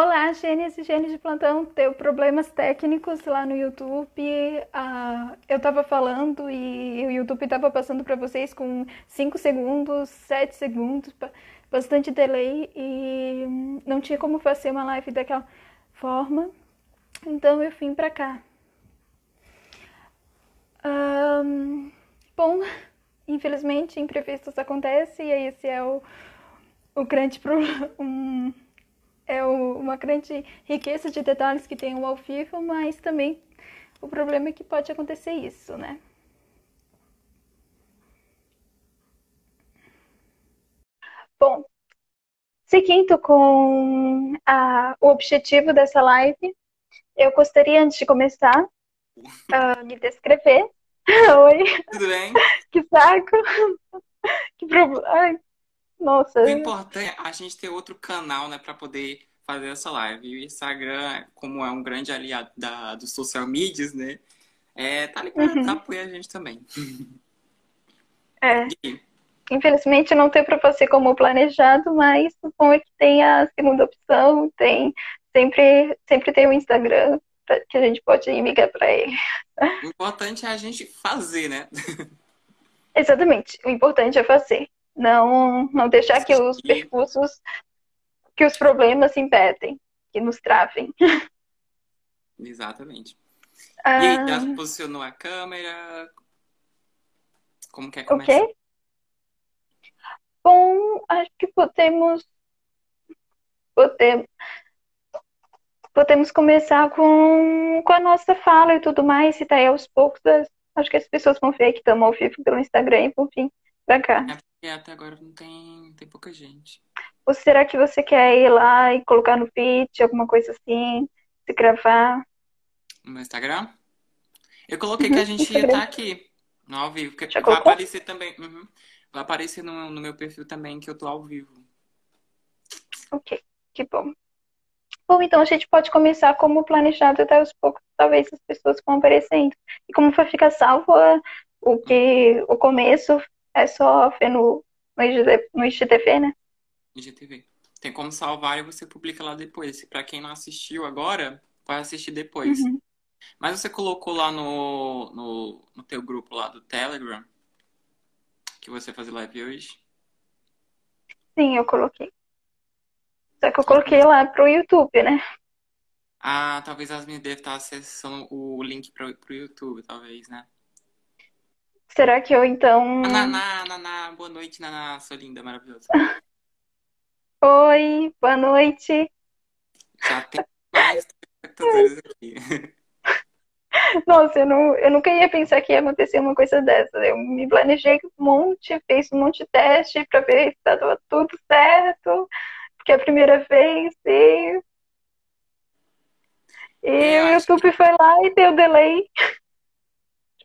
Olá, Gênesis Gênesis de Plantão. Teve problemas técnicos lá no YouTube. Ah, eu tava falando e o YouTube tava passando para vocês com 5 segundos, 7 segundos, bastante delay e não tinha como fazer uma live daquela forma. Então eu vim para cá. Um, bom, infelizmente imprevistos acontecem e esse é o, o grande problema. É uma grande riqueza de detalhes que tem o ao vivo, mas também o problema é que pode acontecer isso, né? Bom, seguindo com a, o objetivo dessa live, eu gostaria, antes de começar, uh, me descrever. Oi. Tudo bem? que saco. que problema. Nossa. O importante é a gente ter outro canal, né, para poder fazer essa live. E o Instagram, como é um grande aliado da, dos social medias, né, é, tá ligado, uhum. tá apoia a gente também. É. E... Infelizmente não tem para você como planejado, mas o bom é que tem a segunda opção, tem sempre, sempre tem o Instagram que a gente pode migrar para ele. O importante é a gente fazer, né? Exatamente. O importante é fazer. Não, não deixar que os percursos, que os problemas se impedem, que nos travem. Exatamente. Ah... E aí, já posicionou a câmera? Como quer começar? O quê? Bom, acho que podemos, podemos, podemos começar com, com a nossa fala e tudo mais, e daí aos poucos acho que as pessoas vão ver que estamos ao vivo pelo Instagram e vir pra cá. É porque até agora não tem, tem pouca gente. Ou será que você quer ir lá e colocar no feed, alguma coisa assim, se gravar? No meu Instagram? Eu coloquei uhum, que a gente Instagram. ia estar tá aqui, no ao vivo. Que vai colocou? aparecer também. Uhum, vai aparecer no, no meu perfil também que eu tô ao vivo. Ok, que bom. Bom, então a gente pode começar como planejado até aos poucos, talvez as pessoas vão aparecendo. E como vai ficar salvo o que o começo é só ver no, no, IGTV, no IGTV, né? IGTV. Tem como salvar e você publica lá depois. Para quem não assistiu agora, vai assistir depois. Uhum. Mas você colocou lá no, no, no teu grupo lá do Telegram que você fazer live hoje? Sim, eu coloquei. Só que eu coloquei lá pro YouTube, né? Ah, talvez as minhas devem estar acessando o link pro, pro YouTube, talvez, né? Será que eu então. Naná, Naná, boa noite, Naná, sua linda, maravilhosa. Oi, boa noite. Já tem mais espectadores aqui. Nossa, eu, não, eu nunca ia pensar que ia acontecer uma coisa dessa. Eu me planejei um monte, fiz um monte de teste para ver se estava tudo certo, porque é a primeira vez e. E o YouTube que... foi lá e deu delay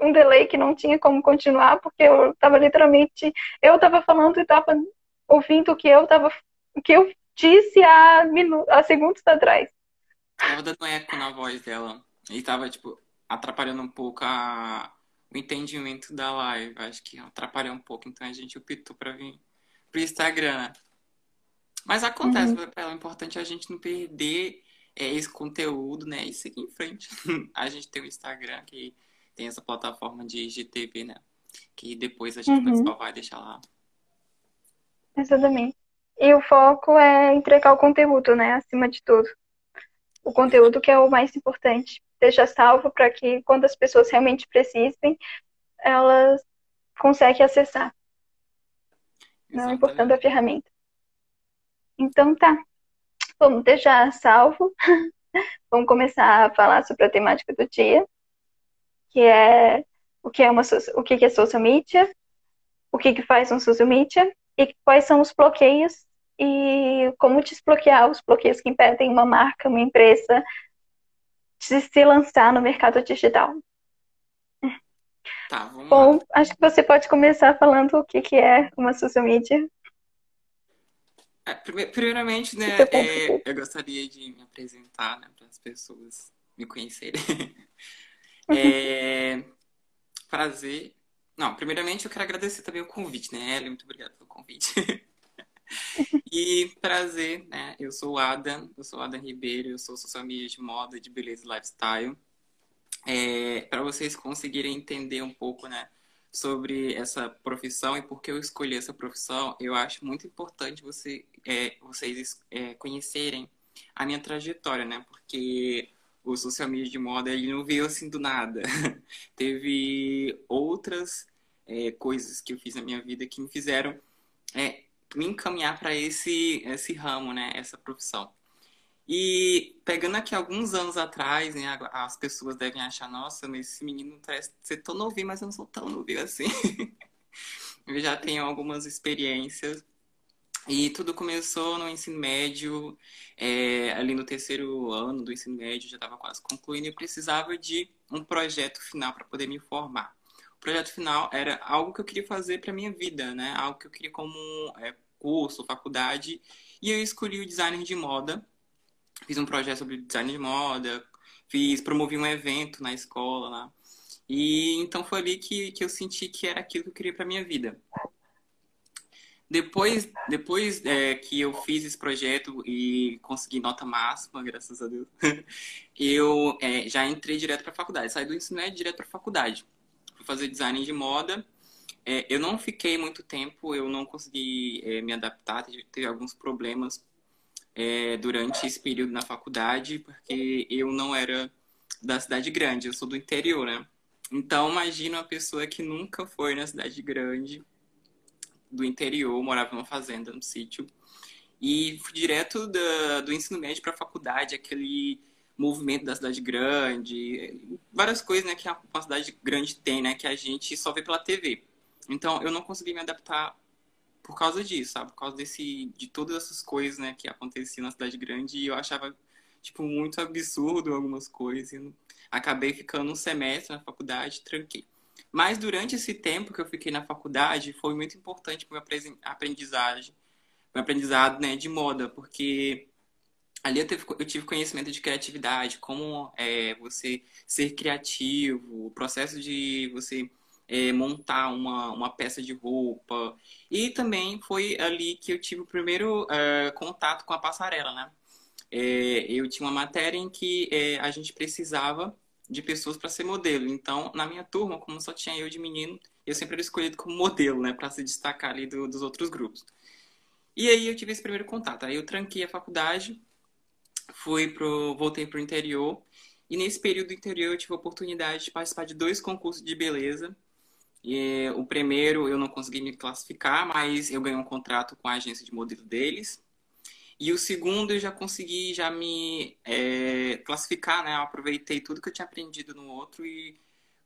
um delay que não tinha como continuar, porque eu estava literalmente, eu estava falando e estava ouvindo o que eu estava, o que eu disse há, minu há segundos atrás. Tava dando eco na voz dela. E tava, tipo, atrapalhando um pouco a... o entendimento da live. Acho que atrapalhou um pouco, então a gente optou para vir pro Instagram. Mas acontece, uhum. o importante é a gente não perder é, esse conteúdo, né? E seguir em frente. a gente tem o Instagram que tem essa plataforma de IGTV, né? Que depois a gente uhum. vai deixar lá. Exatamente. E o foco é entregar o conteúdo, né? Acima de tudo. O conteúdo que é o mais importante. Deixa salvo para que quando as pessoas realmente precisem, elas conseguem acessar. Não importante a ferramenta. Então tá. Vamos deixar salvo. Vamos começar a falar sobre a temática do dia que é o que é uma o que é social media, o que, que faz um social media e quais são os bloqueios e como desbloquear os bloqueios que impedem uma marca, uma empresa de se lançar no mercado digital. Tá, vamos Bom, acho que você pode começar falando o que, que é uma social media. É, primeiramente, né, é, eu gostaria de me apresentar né, para as pessoas me conhecerem. É... Prazer. Não, primeiramente eu quero agradecer também o convite, né, Ellie? Muito obrigado pelo convite. e prazer, né? Eu sou Adam, eu sou Adam Ribeiro, eu sou social media de moda, de beleza e lifestyle. É, para vocês conseguirem entender um pouco, né, sobre essa profissão e por que eu escolhi essa profissão, eu acho muito importante você, é, vocês é, conhecerem a minha trajetória, né? Porque o social media de moda ele não veio assim do nada. Teve outras é, coisas que eu fiz na minha vida que me fizeram é, me encaminhar para esse esse ramo, né? Essa profissão. E pegando aqui alguns anos atrás, né, as pessoas devem achar, nossa, mas esse menino parece ser tão novinho, mas eu não sou tão novinho assim. eu já tenho algumas experiências. E tudo começou no ensino médio, é, ali no terceiro ano do ensino médio, já estava quase concluindo, e eu precisava de um projeto final para poder me formar. O projeto final era algo que eu queria fazer para minha vida, né? Algo que eu queria como é, curso, faculdade, e eu escolhi o designer de moda. Fiz um projeto sobre design de moda, fiz, promovi um evento na escola lá. E então foi ali que, que eu senti que era aquilo que eu queria para minha vida. Depois, depois é, que eu fiz esse projeto e consegui nota máxima, graças a Deus, eu é, já entrei direto para a faculdade. Saí do ensino médio direto para a faculdade. Fui fazer design de moda. É, eu não fiquei muito tempo, eu não consegui é, me adaptar, tive, teve alguns problemas é, durante esse período na faculdade, porque eu não era da cidade grande, eu sou do interior, né? Então, imagina uma pessoa que nunca foi na cidade grande do interior, morava numa fazenda, no sítio. E fui direto da, do ensino médio para a faculdade, aquele movimento da cidade grande, várias coisas né, que uma cidade grande tem, né, que a gente só vê pela TV. Então, eu não consegui me adaptar por causa disso, sabe? Por causa desse, de todas essas coisas, né, que aconteciam na cidade grande e eu achava, tipo, muito absurdo algumas coisas. acabei ficando um semestre na faculdade, tranquei. Mas durante esse tempo que eu fiquei na faculdade, foi muito importante para minha aprendizagem, meu aprendizado né, de moda, porque ali eu, teve, eu tive conhecimento de criatividade, como é, você ser criativo, o processo de você é, montar uma, uma peça de roupa. E também foi ali que eu tive o primeiro é, contato com a passarela, né? É, eu tinha uma matéria em que é, a gente precisava de pessoas para ser modelo. Então, na minha turma, como só tinha eu de menino, eu sempre era escolhido como modelo, né, para se destacar ali do, dos outros grupos. E aí eu tive esse primeiro contato. Aí eu tranquei a faculdade, fui pro, voltei pro interior. E nesse período interior eu tive a oportunidade de participar de dois concursos de beleza. E, o primeiro eu não consegui me classificar, mas eu ganhei um contrato com a agência de modelo deles. E o segundo eu já consegui já me é, classificar, né? Eu aproveitei tudo que eu tinha aprendido no outro e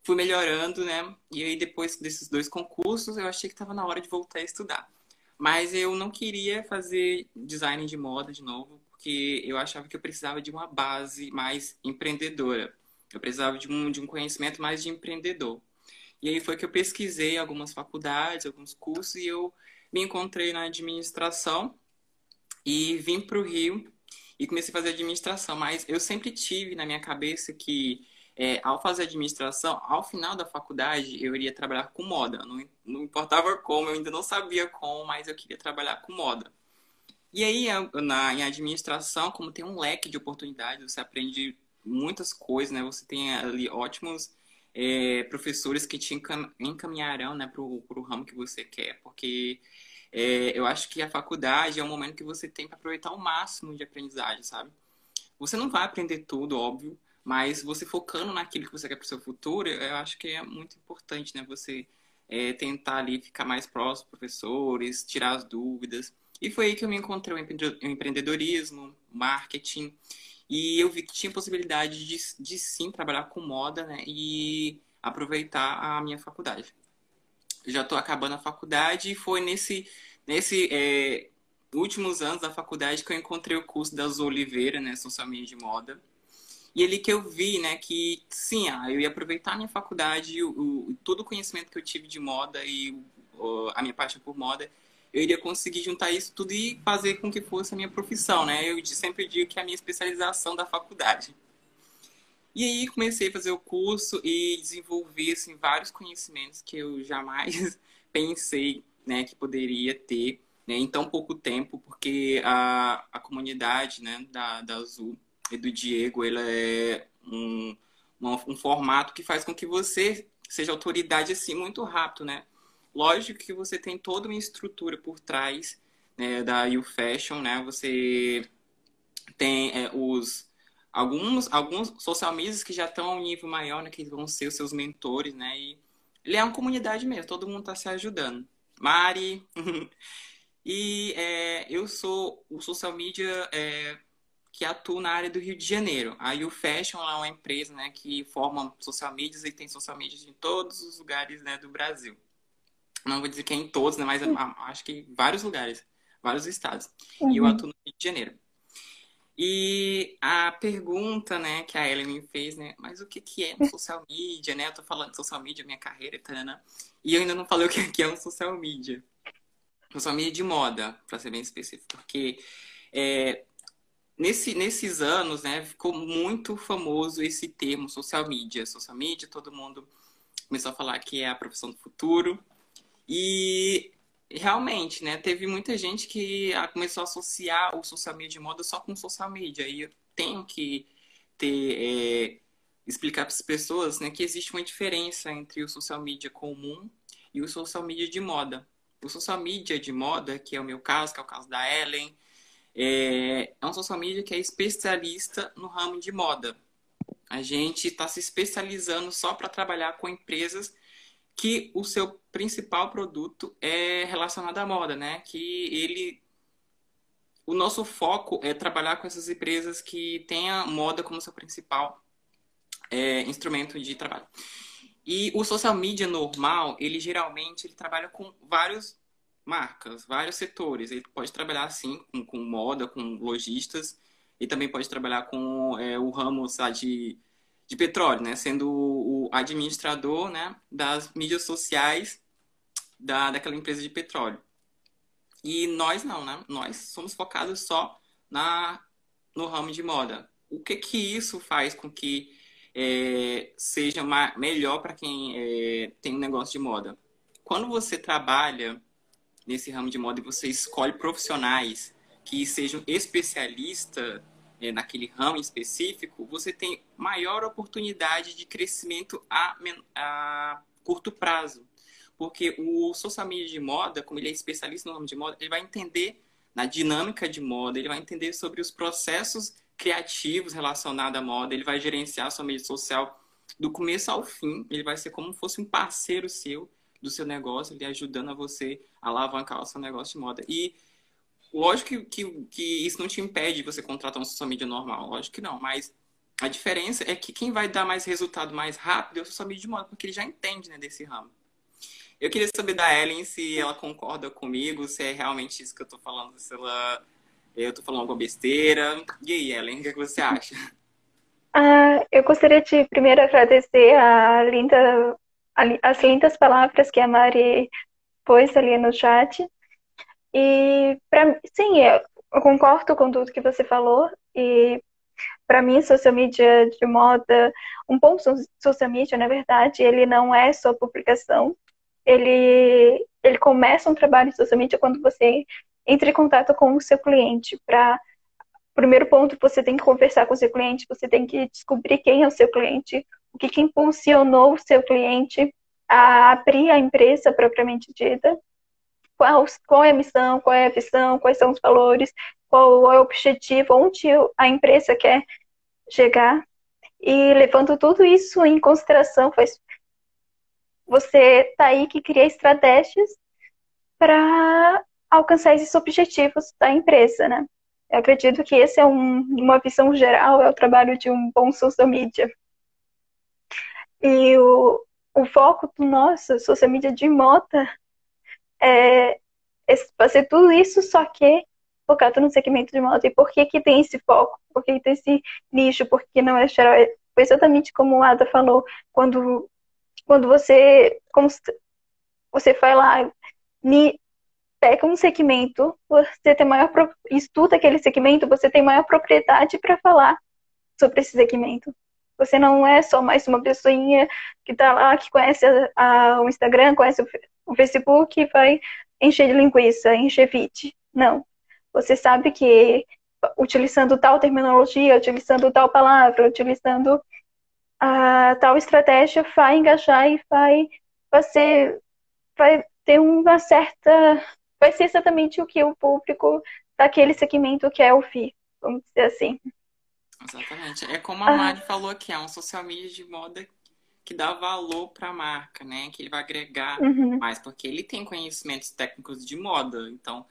fui melhorando, né? E aí depois desses dois concursos eu achei que estava na hora de voltar a estudar. Mas eu não queria fazer design de moda de novo, porque eu achava que eu precisava de uma base mais empreendedora. Eu precisava de um, de um conhecimento mais de empreendedor. E aí foi que eu pesquisei algumas faculdades, alguns cursos, e eu me encontrei na administração e vim para o Rio e comecei a fazer administração. Mas eu sempre tive na minha cabeça que é, ao fazer administração, ao final da faculdade, eu iria trabalhar com moda. Não, não importava como, eu ainda não sabia como, mas eu queria trabalhar com moda. E aí, na, em administração, como tem um leque de oportunidades, você aprende muitas coisas, né? Você tem ali ótimos é, professores que te encaminharão né, para o ramo que você quer, porque é, eu acho que a faculdade é um momento que você tem para aproveitar o máximo de aprendizagem, sabe? Você não vai aprender tudo, óbvio, mas você focando naquilo que você quer para o seu futuro, eu acho que é muito importante, né? Você é, tentar ali ficar mais próximo dos professores, tirar as dúvidas. E foi aí que eu me encontrei o empreendedorismo, marketing, e eu vi que tinha possibilidade de, de sim trabalhar com moda, né? E aproveitar a minha faculdade já estou acabando a faculdade e foi nesse, nesse é, últimos anos da faculdade que eu encontrei o curso da Azul Oliveira, né, Social Media de Moda. E ali que eu vi, né, que sim, ah, eu ia aproveitar a minha faculdade, o, o, todo o conhecimento que eu tive de moda e o, a minha paixão por moda, eu iria conseguir juntar isso tudo e fazer com que fosse a minha profissão, né? Eu sempre digo que é a minha especialização da faculdade. E aí comecei a fazer o curso e desenvolvi assim, vários conhecimentos que eu jamais pensei né, que poderia ter. né, em tão pouco tempo, porque a, a comunidade né, da, da Azul e do Diego, ela é um, um, um formato que faz com que você seja autoridade assim muito rápido, né? Lógico que você tem toda uma estrutura por trás né, da U Fashion, né? Você tem é, os alguns alguns social medias que já estão a um nível maior, né? Que vão ser os seus mentores, né? E ele é uma comunidade mesmo, todo mundo está se ajudando. Mari, e é, eu sou o social media é, que atua na área do Rio de Janeiro. A U Fashion é uma empresa né, que forma social medias e tem social medias em todos os lugares né, do Brasil. Não vou dizer que é em todos, né, mas acho que em vários lugares, vários estados. Uhum. E eu uhum. atuo no Rio de Janeiro. E a pergunta, né, que a Ellen me fez, né, mas o que que é um social media, né? Eu tô falando de social media, minha carreira, tana, e eu ainda não falei o que é um social media. Social media de moda, para ser bem específico, porque é, nesse, nesses anos, né, ficou muito famoso esse termo social media. Social media, todo mundo começou a falar que é a profissão do futuro. E realmente, né, teve muita gente que começou a associar o social media de moda só com social media. E eu tenho que ter, é, explicar para as pessoas né, que existe uma diferença entre o social media comum e o social media de moda. O social media de moda, que é o meu caso, que é o caso da Ellen, é, é um social media que é especialista no ramo de moda. A gente está se especializando só para trabalhar com empresas que o seu principal produto é relacionado à moda, né? Que ele o nosso foco é trabalhar com essas empresas que têm a moda como seu principal é, instrumento de trabalho. E o social media normal, ele geralmente ele trabalha com vários marcas, vários setores. Ele pode trabalhar assim com, com moda, com lojistas, e também pode trabalhar com é, o ramo sabe, de, de petróleo, né? Sendo o administrador né, das mídias sociais da, daquela empresa de petróleo. E nós não, né? Nós somos focados só na, no ramo de moda. O que que isso faz com que é, seja melhor para quem é, tem um negócio de moda? Quando você trabalha nesse ramo de moda e você escolhe profissionais que sejam especialistas naquele ramo específico, você tem maior oportunidade de crescimento a, a curto prazo. Porque o social media de moda, como ele é especialista no ramo de moda, ele vai entender na dinâmica de moda, ele vai entender sobre os processos criativos relacionados à moda, ele vai gerenciar a sua mídia social do começo ao fim, ele vai ser como se fosse um parceiro seu do seu negócio, ele ajudando a você alavancar o seu negócio de moda. E lógico que, que, que isso não te impede de você contratar um social media normal, lógico que não, mas a diferença é que quem vai dar mais resultado mais rápido é o social media de moda, porque ele já entende né, desse ramo. Eu queria saber da Ellen se ela concorda comigo, se é realmente isso que eu estou falando, se ela eu estou falando alguma besteira. E aí, Ellen, o que, é que você acha? Uh, eu gostaria de primeiro agradecer a linda as lindas palavras que a Mari pôs ali no chat. E, pra, sim, eu, concordo com tudo que você falou. E, para mim, social media de moda, um bom social media, na verdade, ele não é só publicação. Ele, ele começa um trabalho de social media quando você entra em contato com o seu cliente. Para primeiro ponto, você tem que conversar com o seu cliente, você tem que descobrir quem é o seu cliente, o que, que impulsionou o seu cliente a abrir a empresa propriamente dita, qual, qual é a missão, qual é a visão, quais são os valores, qual é o objetivo, onde a empresa quer chegar. E levando tudo isso em consideração, faz, você tá aí que cria estratégias para alcançar esses objetivos da empresa, né? Eu acredito que esse é um, uma visão geral, é o trabalho de um bom social media. E o, o foco do nosso social media de moda é, fazer tudo isso, só que focado no segmento de moda. E por que que tem esse foco? Por que, que tem esse nicho? Por que não é? Foi exatamente como o Ada falou, quando, quando você, você vai lá, ni, pega um segmento, você tem maior estuda aquele segmento, você tem maior propriedade para falar sobre esse segmento. Você não é só mais uma pessoinha que está lá, que conhece a, a, o Instagram, conhece o, o Facebook vai encher de linguiça, encher fit. Não. Você sabe que utilizando tal terminologia, utilizando tal palavra, utilizando a tal estratégia, vai engajar e vai, vai ser, vai ter uma certa, vai ser exatamente o que o público daquele segmento quer ouvir, vamos dizer assim. Exatamente. É como a Mari ah. falou aqui, é um social media de moda que dá valor para a marca, né? Que ele vai agregar uhum. mais, porque ele tem conhecimentos técnicos de moda. Então,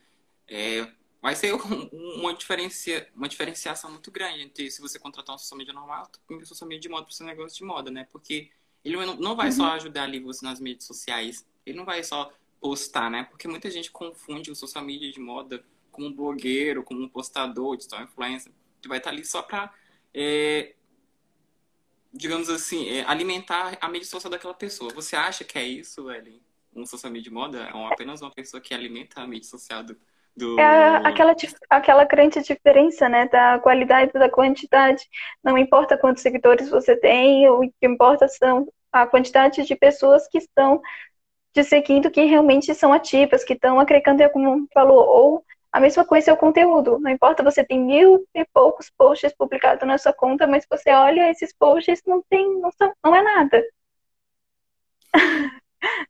é, vai ser um, uma, diferencia, uma diferenciação muito grande entre se você contratar um social media normal e um social media de moda para o seu negócio de moda, né? Porque ele não, não vai uhum. só ajudar ali você nas mídias sociais, ele não vai só postar, né? Porque muita gente confunde o social media de moda como um blogueiro, como um postador, digital influencer, que vai estar ali só para é, digamos assim, é, alimentar a mídia social daquela pessoa. Você acha que é isso, Ellen? Um social media de moda é apenas uma pessoa que alimenta a mídia social do. do... É aquela, aquela grande diferença, né, da qualidade da quantidade. Não importa quantos seguidores você tem, o que importa são a quantidade de pessoas que estão te seguindo, que realmente são ativas, que estão agregando, como falou, ou a mesma coisa é o conteúdo. Não importa, você tem mil e poucos posts publicados na sua conta, mas você olha esses posts não tem, não, são, não é nada.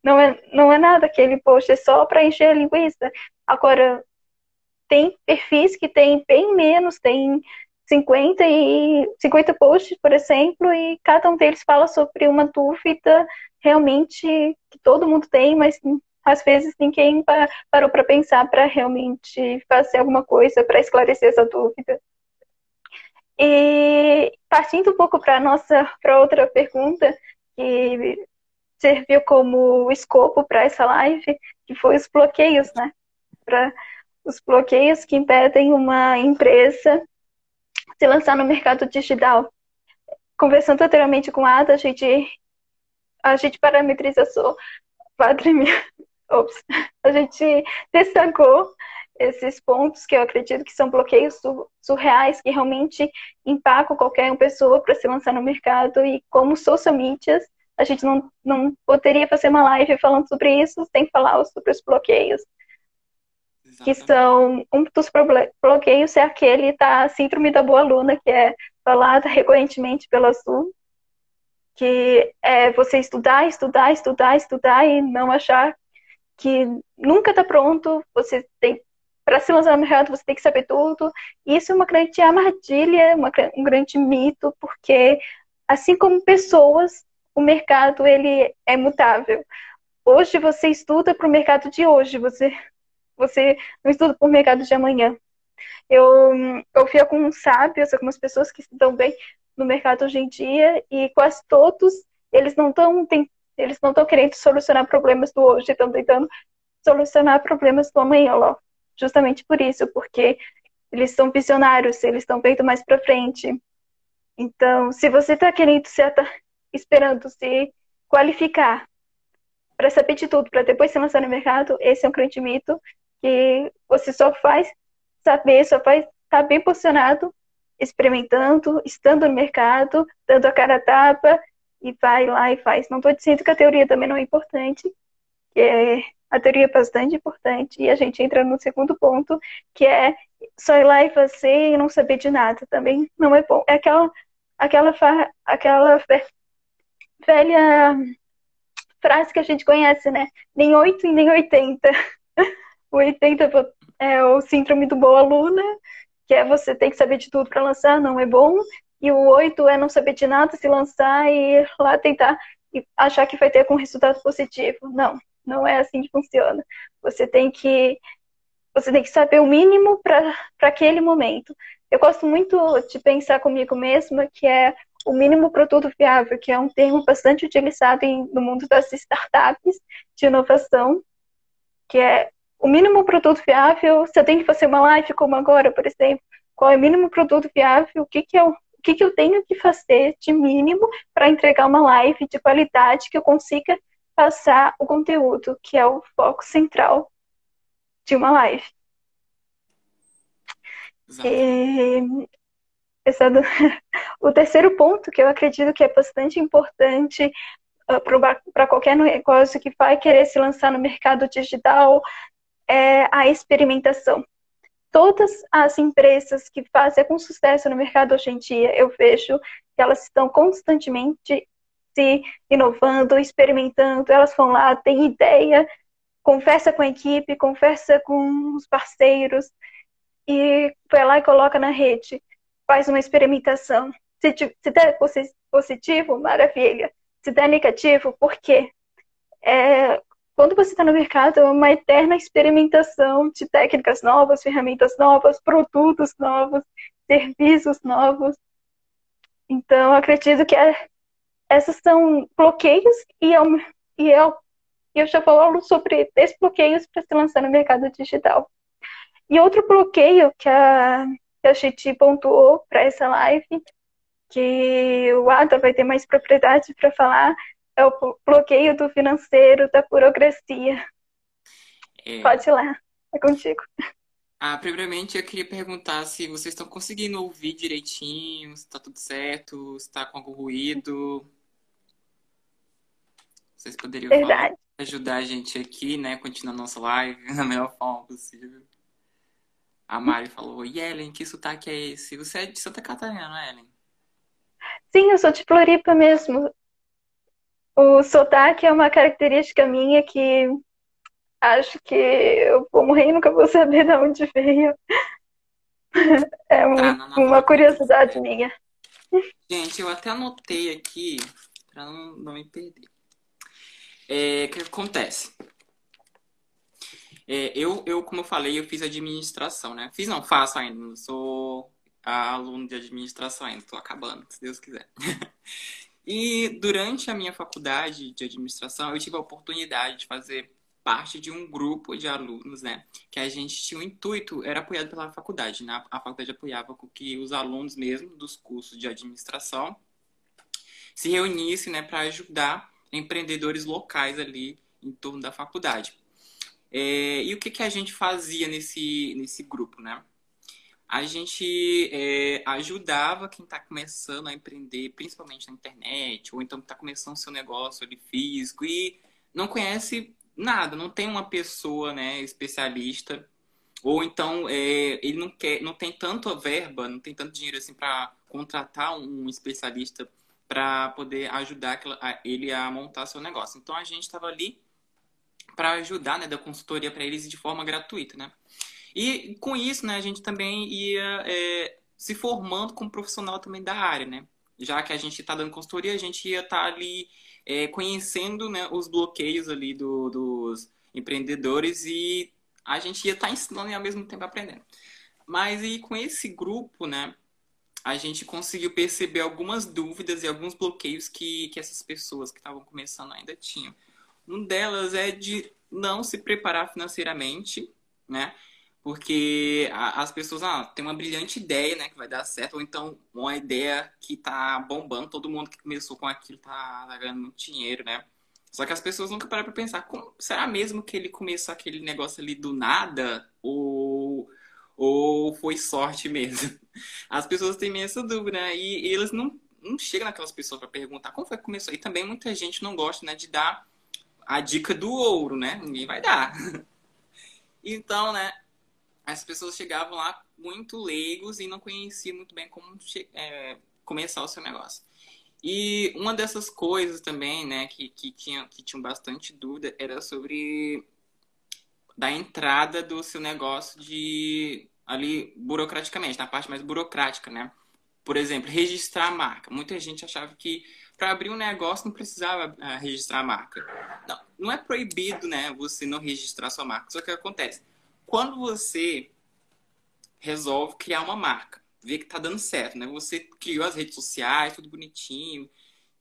não é, não é nada aquele post, é só para encher a linguiça. Agora, tem perfis que tem bem menos, tem 50 e 50 posts, por exemplo, e cada um deles fala sobre uma dúvida realmente que todo mundo tem, mas às vezes ninguém parou para pensar para realmente fazer alguma coisa para esclarecer essa dúvida. E partindo um pouco para nossa para outra pergunta que serviu como escopo para essa live, que foi os bloqueios, né? Para os bloqueios que impedem uma empresa se lançar no mercado digital. Conversando anteriormente com a Ada, a gente a gente parametrizou, ops, a gente destacou esses pontos que eu acredito que são bloqueios surreais que realmente impactam qualquer pessoa para se lançar no mercado e como social medias a gente não, não poderia fazer uma live falando sobre isso sem falar sobre os bloqueios Exatamente. que são um dos bloqueios é aquele da síndrome da boa aluna que é falada recorrentemente pela Sul que é você estudar, estudar, estudar, estudar e não achar que nunca está pronto, você tem para no mercado você tem que saber tudo. Isso é uma grande armadilha, uma, um grande mito, porque assim como pessoas, o mercado ele é mutável. Hoje você estuda para o mercado de hoje, você você não estuda para o mercado de amanhã. Eu fui com sábios, algumas pessoas que estudam bem no mercado hoje em dia e quase todos eles não estão eles não estão querendo solucionar problemas do hoje, estão tentando solucionar problemas do amanhã, ó. Justamente por isso, porque eles são visionários, eles estão vendo mais para frente. Então, se você está querendo se tá esperando se qualificar para saber de tudo, para depois se lançar no mercado, esse é um grande mito que você só faz saber, só faz estar tá bem posicionado, experimentando, estando no mercado, dando a cara a tapa e vai lá e faz. Não estou dizendo que a teoria também não é importante, que é, a teoria é bastante importante, e a gente entra no segundo ponto, que é só ir lá e fazer e não saber de nada. Também não é bom. É aquela, aquela, aquela velha frase que a gente conhece, né? Nem 8 e nem 80. o 80 é o síndrome do boa aluna, que é você tem que saber de tudo para lançar, não é bom. E o oito é não saber de nada, se lançar e lá tentar e achar que vai ter algum resultado positivo. Não, não é assim que funciona. Você tem que você tem que saber o mínimo para aquele momento. Eu gosto muito de pensar comigo mesma que é o mínimo produto viável, que é um termo bastante utilizado em, no mundo das startups de inovação, que é o mínimo produto viável. Você tem que fazer uma live como agora, por exemplo. Qual é o mínimo produto viável? O que, que é o que, que eu tenho que fazer de mínimo para entregar uma live de qualidade que eu consiga passar o conteúdo, que é o foco central de uma live. E, pensando, o terceiro ponto que eu acredito que é bastante importante uh, ah, para qualquer negócio que vai querer se lançar no mercado digital é a experimentação. Todas as empresas que fazem com sucesso no mercado hoje em dia, eu vejo que elas estão constantemente se inovando, experimentando, elas vão lá, têm ideia, conversa com a equipe, conversa com os parceiros e vai lá e coloca na rede, faz uma experimentação. Se, se der positivo, maravilha. Se der negativo, por quê? É, quando você está no mercado, é uma eterna experimentação de técnicas novas, ferramentas novas, produtos novos, serviços novos. Então, acredito que é, esses são bloqueios e eu, e eu, eu já falo sobre desbloqueios para se lançar no mercado digital. E outro bloqueio que a, que a Chiti pontuou para essa live, que o Ada vai ter mais propriedade para falar, é o bloqueio do financeiro, da burocracia. É... Pode ir lá, é contigo. Ah, primeiramente eu queria perguntar se vocês estão conseguindo ouvir direitinho, se está tudo certo, se está com algum ruído. Vocês poderiam falar, ajudar a gente aqui, né? Continuar nossa live da melhor forma possível. A Mari falou, e Ellen, que sotaque é esse? Você é de Santa Catarina, não é, Ellen? Sim, eu sou de Floripa mesmo. O sotaque é uma característica minha que acho que eu vou morrer e nunca vou saber de onde veio. É um, ah, uma curiosidade minha. Gente, eu até anotei aqui para não, não me perder. É, o que acontece? É, eu, eu, como eu falei, eu fiz administração, né? Fiz não, faço ainda. Não sou aluno de administração ainda. Estou acabando, se Deus quiser. E durante a minha faculdade de administração, eu tive a oportunidade de fazer parte de um grupo de alunos, né? Que a gente tinha o um intuito, era apoiado pela faculdade, né? A faculdade apoiava com que os alunos mesmo dos cursos de administração se reunissem, né, para ajudar empreendedores locais ali em torno da faculdade. É, e o que, que a gente fazia nesse, nesse grupo, né? A gente é, ajudava quem está começando a empreender, principalmente na internet, ou então está começando seu negócio ali físico e não conhece nada, não tem uma pessoa né, especialista, ou então é, ele não quer, não tem tanta verba, não tem tanto dinheiro assim para contratar um especialista para poder ajudar ele a montar seu negócio. Então a gente estava ali para ajudar, né, da consultoria para eles de forma gratuita, né? E com isso, né, a gente também ia é, se formando como profissional também da área, né? Já que a gente está dando consultoria, a gente ia estar tá ali é, conhecendo né, os bloqueios ali do, dos empreendedores e a gente ia estar tá ensinando e ao mesmo tempo aprendendo. Mas e com esse grupo, né, a gente conseguiu perceber algumas dúvidas e alguns bloqueios que, que essas pessoas que estavam começando ainda tinham. Um delas é de não se preparar financeiramente, né? Porque as pessoas ah, têm uma brilhante ideia, né, que vai dar certo, ou então uma ideia que tá bombando, todo mundo que começou com aquilo tá, tá ganhando muito dinheiro, né? Só que as pessoas nunca param para pensar, como, será mesmo que ele começou aquele negócio ali do nada ou ou foi sorte mesmo? As pessoas têm essa dúvida, né? E, e eles não não chegam naquelas pessoas para perguntar como foi que começou. E também muita gente não gosta, né, de dar a dica do ouro, né? Ninguém vai dar. Então, né, as pessoas chegavam lá muito leigos e não conheciam muito bem como é, começar o seu negócio. E uma dessas coisas também, né, que, que, tinha, que tinham bastante dúvida era sobre da entrada do seu negócio de ali burocraticamente, na parte mais burocrática, né? Por exemplo, registrar a marca. Muita gente achava que para abrir um negócio não precisava uh, registrar a marca. Não, não é proibido, né, você não registrar sua marca. Só que acontece, quando você resolve criar uma marca, vê que tá dando certo, né? Você criou as redes sociais, tudo bonitinho,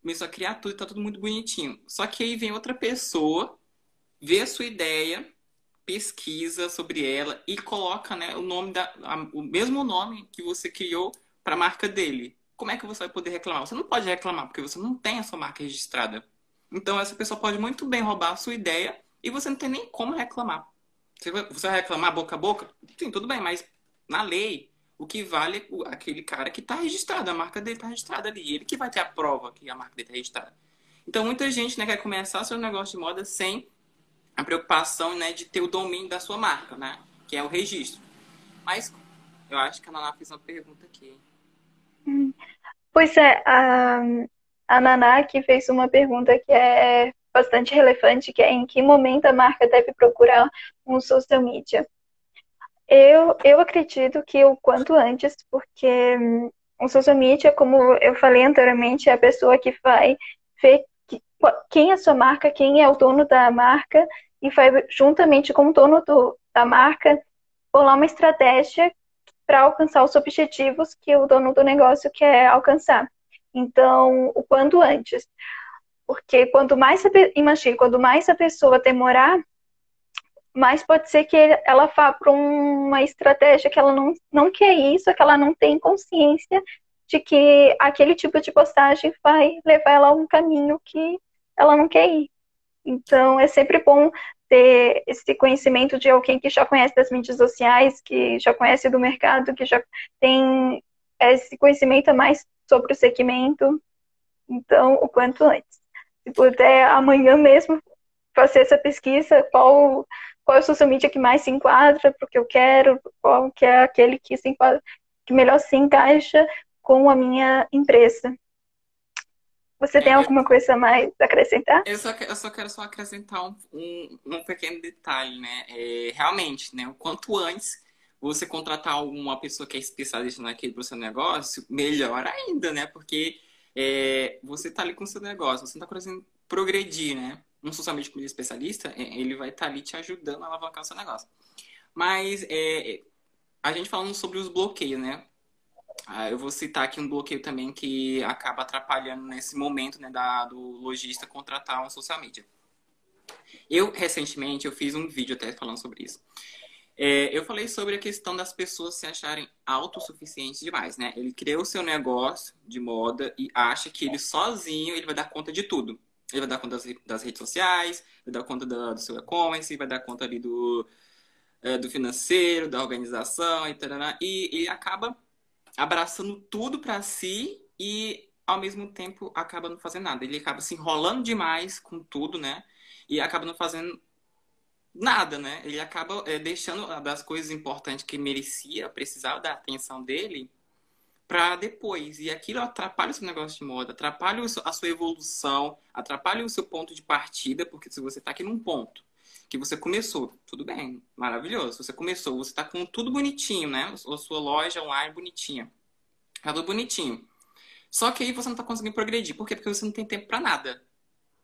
começou a criar tudo, tá tudo muito bonitinho. Só que aí vem outra pessoa, vê a sua ideia, pesquisa sobre ela e coloca, né, o nome da a, o mesmo nome que você criou para a marca dele. Como é que você vai poder reclamar? Você não pode reclamar porque você não tem a sua marca registrada. Então essa pessoa pode muito bem roubar a sua ideia e você não tem nem como reclamar. Você vai, você vai reclamar boca a boca? Sim, tudo bem, mas na lei, o que vale é aquele cara que está registrado, a marca dele está registrada ali. Ele que vai ter a prova que a marca dele está registrada. Então, muita gente né, quer começar seu negócio de moda sem a preocupação né, de ter o domínio da sua marca, né? Que é o registro. Mas eu acho que a Naná fez uma pergunta aqui. Pois é, a, a Naná que fez uma pergunta que é bastante relevante, que é em que momento a marca deve procurar um social media. Eu, eu acredito que o quanto antes, porque um social media, como eu falei anteriormente, é a pessoa que vai ver quem é a sua marca, quem é o dono da marca e vai, juntamente com o dono do, da marca, bolar uma estratégia para alcançar os objetivos que o dono do negócio quer alcançar. Então, o quanto antes. Porque quanto mais, imagine, quanto mais a pessoa demorar, mais pode ser que ela vá para uma estratégia que ela não, não quer isso, que ela não tem consciência de que aquele tipo de postagem vai levar ela a um caminho que ela não quer ir. Então, é sempre bom ter esse conhecimento de alguém que já conhece das mídias sociais, que já conhece do mercado, que já tem esse conhecimento a mais sobre o segmento. Então, o quanto antes. Se puder, amanhã mesmo, fazer essa pesquisa, qual, qual é o social media que mais se enquadra para o que eu quero, qual que é aquele que, se enquadra, que melhor se encaixa com a minha empresa. Você tem alguma coisa mais a acrescentar? Eu só, eu só quero só acrescentar um, um, um pequeno detalhe, né? É, realmente, né? O quanto antes você contratar uma pessoa que é especialista naquele seu negócio, melhor ainda, né? Porque é, você está ali com o seu negócio, você está conseguindo progredir, né? Um socialmente como especialista, é, ele vai estar tá ali te ajudando a alavancar o seu negócio. Mas é, a gente falando sobre os bloqueios, né? Ah, eu vou citar aqui um bloqueio também que acaba atrapalhando nesse momento né, da, do lojista contratar um social media. Eu, recentemente, eu fiz um vídeo até falando sobre isso. É, eu falei sobre a questão das pessoas se acharem autossuficientes demais, né? Ele criou o seu negócio de moda e acha que ele sozinho ele vai dar conta de tudo. Ele vai dar conta das, das redes sociais, vai dar conta do, do seu e-commerce, vai dar conta ali do, é, do financeiro, da organização e tal. E ele acaba abraçando tudo para si e ao mesmo tempo acaba não fazendo nada. Ele acaba se enrolando demais com tudo, né? E acaba não fazendo nada, né? Ele acaba é, deixando das coisas importantes que merecia, precisava da atenção dele para depois. E aquilo atrapalha o seu negócio de moda, atrapalha a sua evolução, atrapalha o seu ponto de partida, porque se você está aqui num ponto que você começou, tudo bem, maravilhoso. Você começou, você está com tudo bonitinho, né? A sua loja online bonitinha. Tá tudo bonitinho. Só que aí você não está conseguindo progredir. Por quê? Porque você não tem tempo para nada.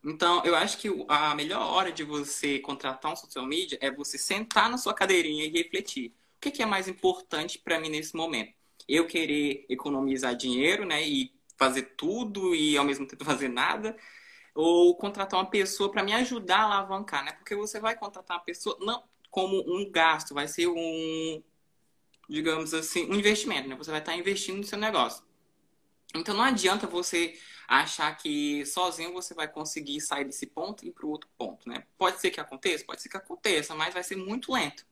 Então, eu acho que a melhor hora de você contratar um social media é você sentar na sua cadeirinha e refletir. O que é mais importante para mim nesse momento? Eu querer economizar dinheiro, né? E fazer tudo e ao mesmo tempo fazer nada ou contratar uma pessoa para me ajudar a alavancar, né? Porque você vai contratar uma pessoa não como um gasto, vai ser um, digamos assim, um investimento, né? Você vai estar investindo no seu negócio. Então não adianta você achar que sozinho você vai conseguir sair desse ponto e ir para o outro ponto, né? Pode ser que aconteça, pode ser que aconteça, mas vai ser muito lento.